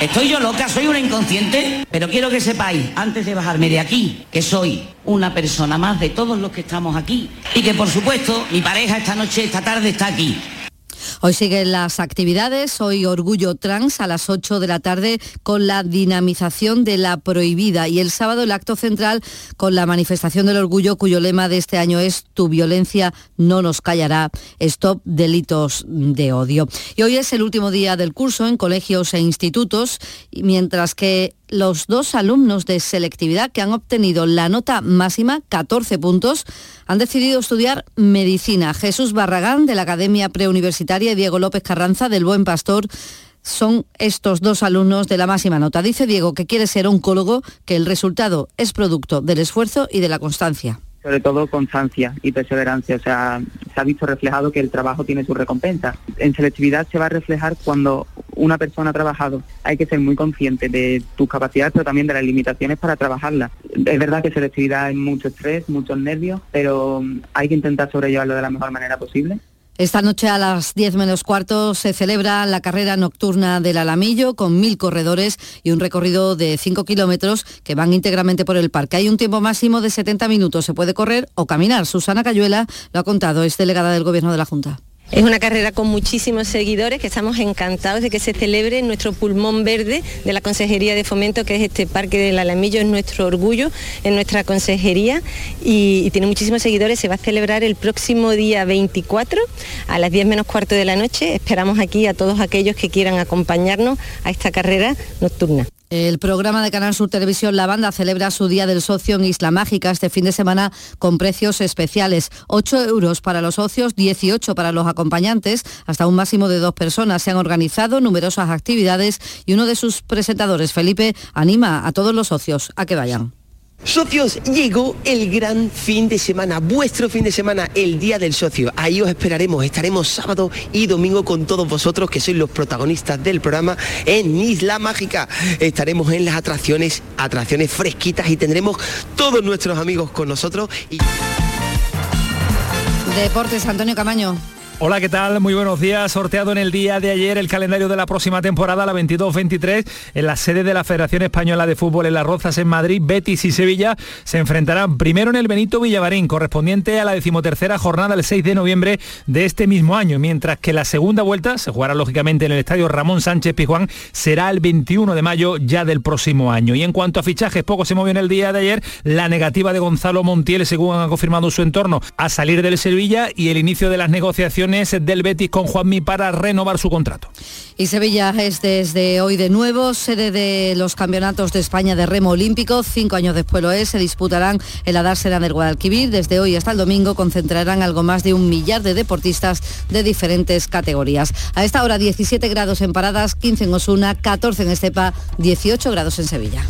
¿estoy yo loca? ¿Soy una inconsciente? Pero quiero que sepáis, antes de bajarme de aquí, que soy una persona más de todos los que estamos aquí. Y que por supuesto, mi pareja esta noche, esta tarde está aquí. Hoy siguen las actividades, hoy Orgullo Trans a las 8 de la tarde con la dinamización de la prohibida. Y el sábado el acto central con la manifestación del orgullo cuyo lema de este año es Tu violencia no nos callará, stop delitos de odio. Y hoy es el último día del curso en colegios e institutos, mientras que los dos alumnos de selectividad que han obtenido la nota máxima, 14 puntos, han decidido estudiar medicina. Jesús Barragán de la Academia Preuniversitaria y Diego López Carranza del Buen Pastor son estos dos alumnos de la máxima nota. Dice Diego que quiere ser oncólogo, que el resultado es producto del esfuerzo y de la constancia. Sobre todo constancia y perseverancia. O sea, se ha visto reflejado que el trabajo tiene su recompensa. En selectividad se va a reflejar cuando una persona ha trabajado. Hay que ser muy consciente de tus capacidades, pero también de las limitaciones para trabajarlas. Es verdad que selectividad hay mucho estrés, muchos nervios, pero hay que intentar sobrellevarlo de la mejor manera posible. Esta noche a las 10 menos cuarto se celebra la carrera nocturna del Alamillo con mil corredores y un recorrido de 5 kilómetros que van íntegramente por el parque. Hay un tiempo máximo de 70 minutos. Se puede correr o caminar. Susana Cayuela lo ha contado, es delegada del Gobierno de la Junta. Es una carrera con muchísimos seguidores que estamos encantados de que se celebre en nuestro pulmón verde de la Consejería de Fomento, que es este Parque del Alamillo, es nuestro orgullo en nuestra consejería y, y, tiene muchísimos seguidores. Se va a celebrar el próximo día 24 a las 10 menos cuarto de la noche. Esperamos aquí a todos aquellos que quieran acompañarnos a esta carrera nocturna. El programa de Canal Sur Televisión La Banda celebra su Día del Socio en Isla Mágica este fin de semana con precios especiales. 8 euros para los socios, 18 para los acompañantes, hasta un máximo de dos personas. Se han organizado numerosas actividades y uno de sus presentadores, Felipe, anima a todos los socios a que vayan. Socios, llegó el gran fin de semana, vuestro fin de semana, el Día del Socio. Ahí os esperaremos, estaremos sábado y domingo con todos vosotros que sois los protagonistas del programa en Isla Mágica. Estaremos en las atracciones, atracciones fresquitas y tendremos todos nuestros amigos con nosotros. Y... Deportes, Antonio Camaño. Hola, ¿qué tal? Muy buenos días. Sorteado en el día de ayer el calendario de la próxima temporada, la 22-23, en la sede de la Federación Española de Fútbol en Las Rozas, en Madrid, Betis y Sevilla se enfrentarán primero en el Benito Villavarín, correspondiente a la decimotercera jornada el 6 de noviembre de este mismo año, mientras que la segunda vuelta se jugará lógicamente en el estadio Ramón Sánchez Pizjuán, será el 21 de mayo ya del próximo año. Y en cuanto a fichajes, poco se movió en el día de ayer la negativa de Gonzalo Montiel, según ha confirmado su entorno, a salir del Sevilla y el inicio de las del Betis con Juanmi para renovar su contrato. Y Sevilla es desde hoy de nuevo sede de los campeonatos de España de remo olímpico. Cinco años después lo es, se disputarán en la dársena del Guadalquivir. Desde hoy hasta el domingo concentrarán algo más de un millar de deportistas de diferentes categorías. A esta hora 17 grados en Paradas, 15 en Osuna, 14 en Estepa, 18 grados en Sevilla.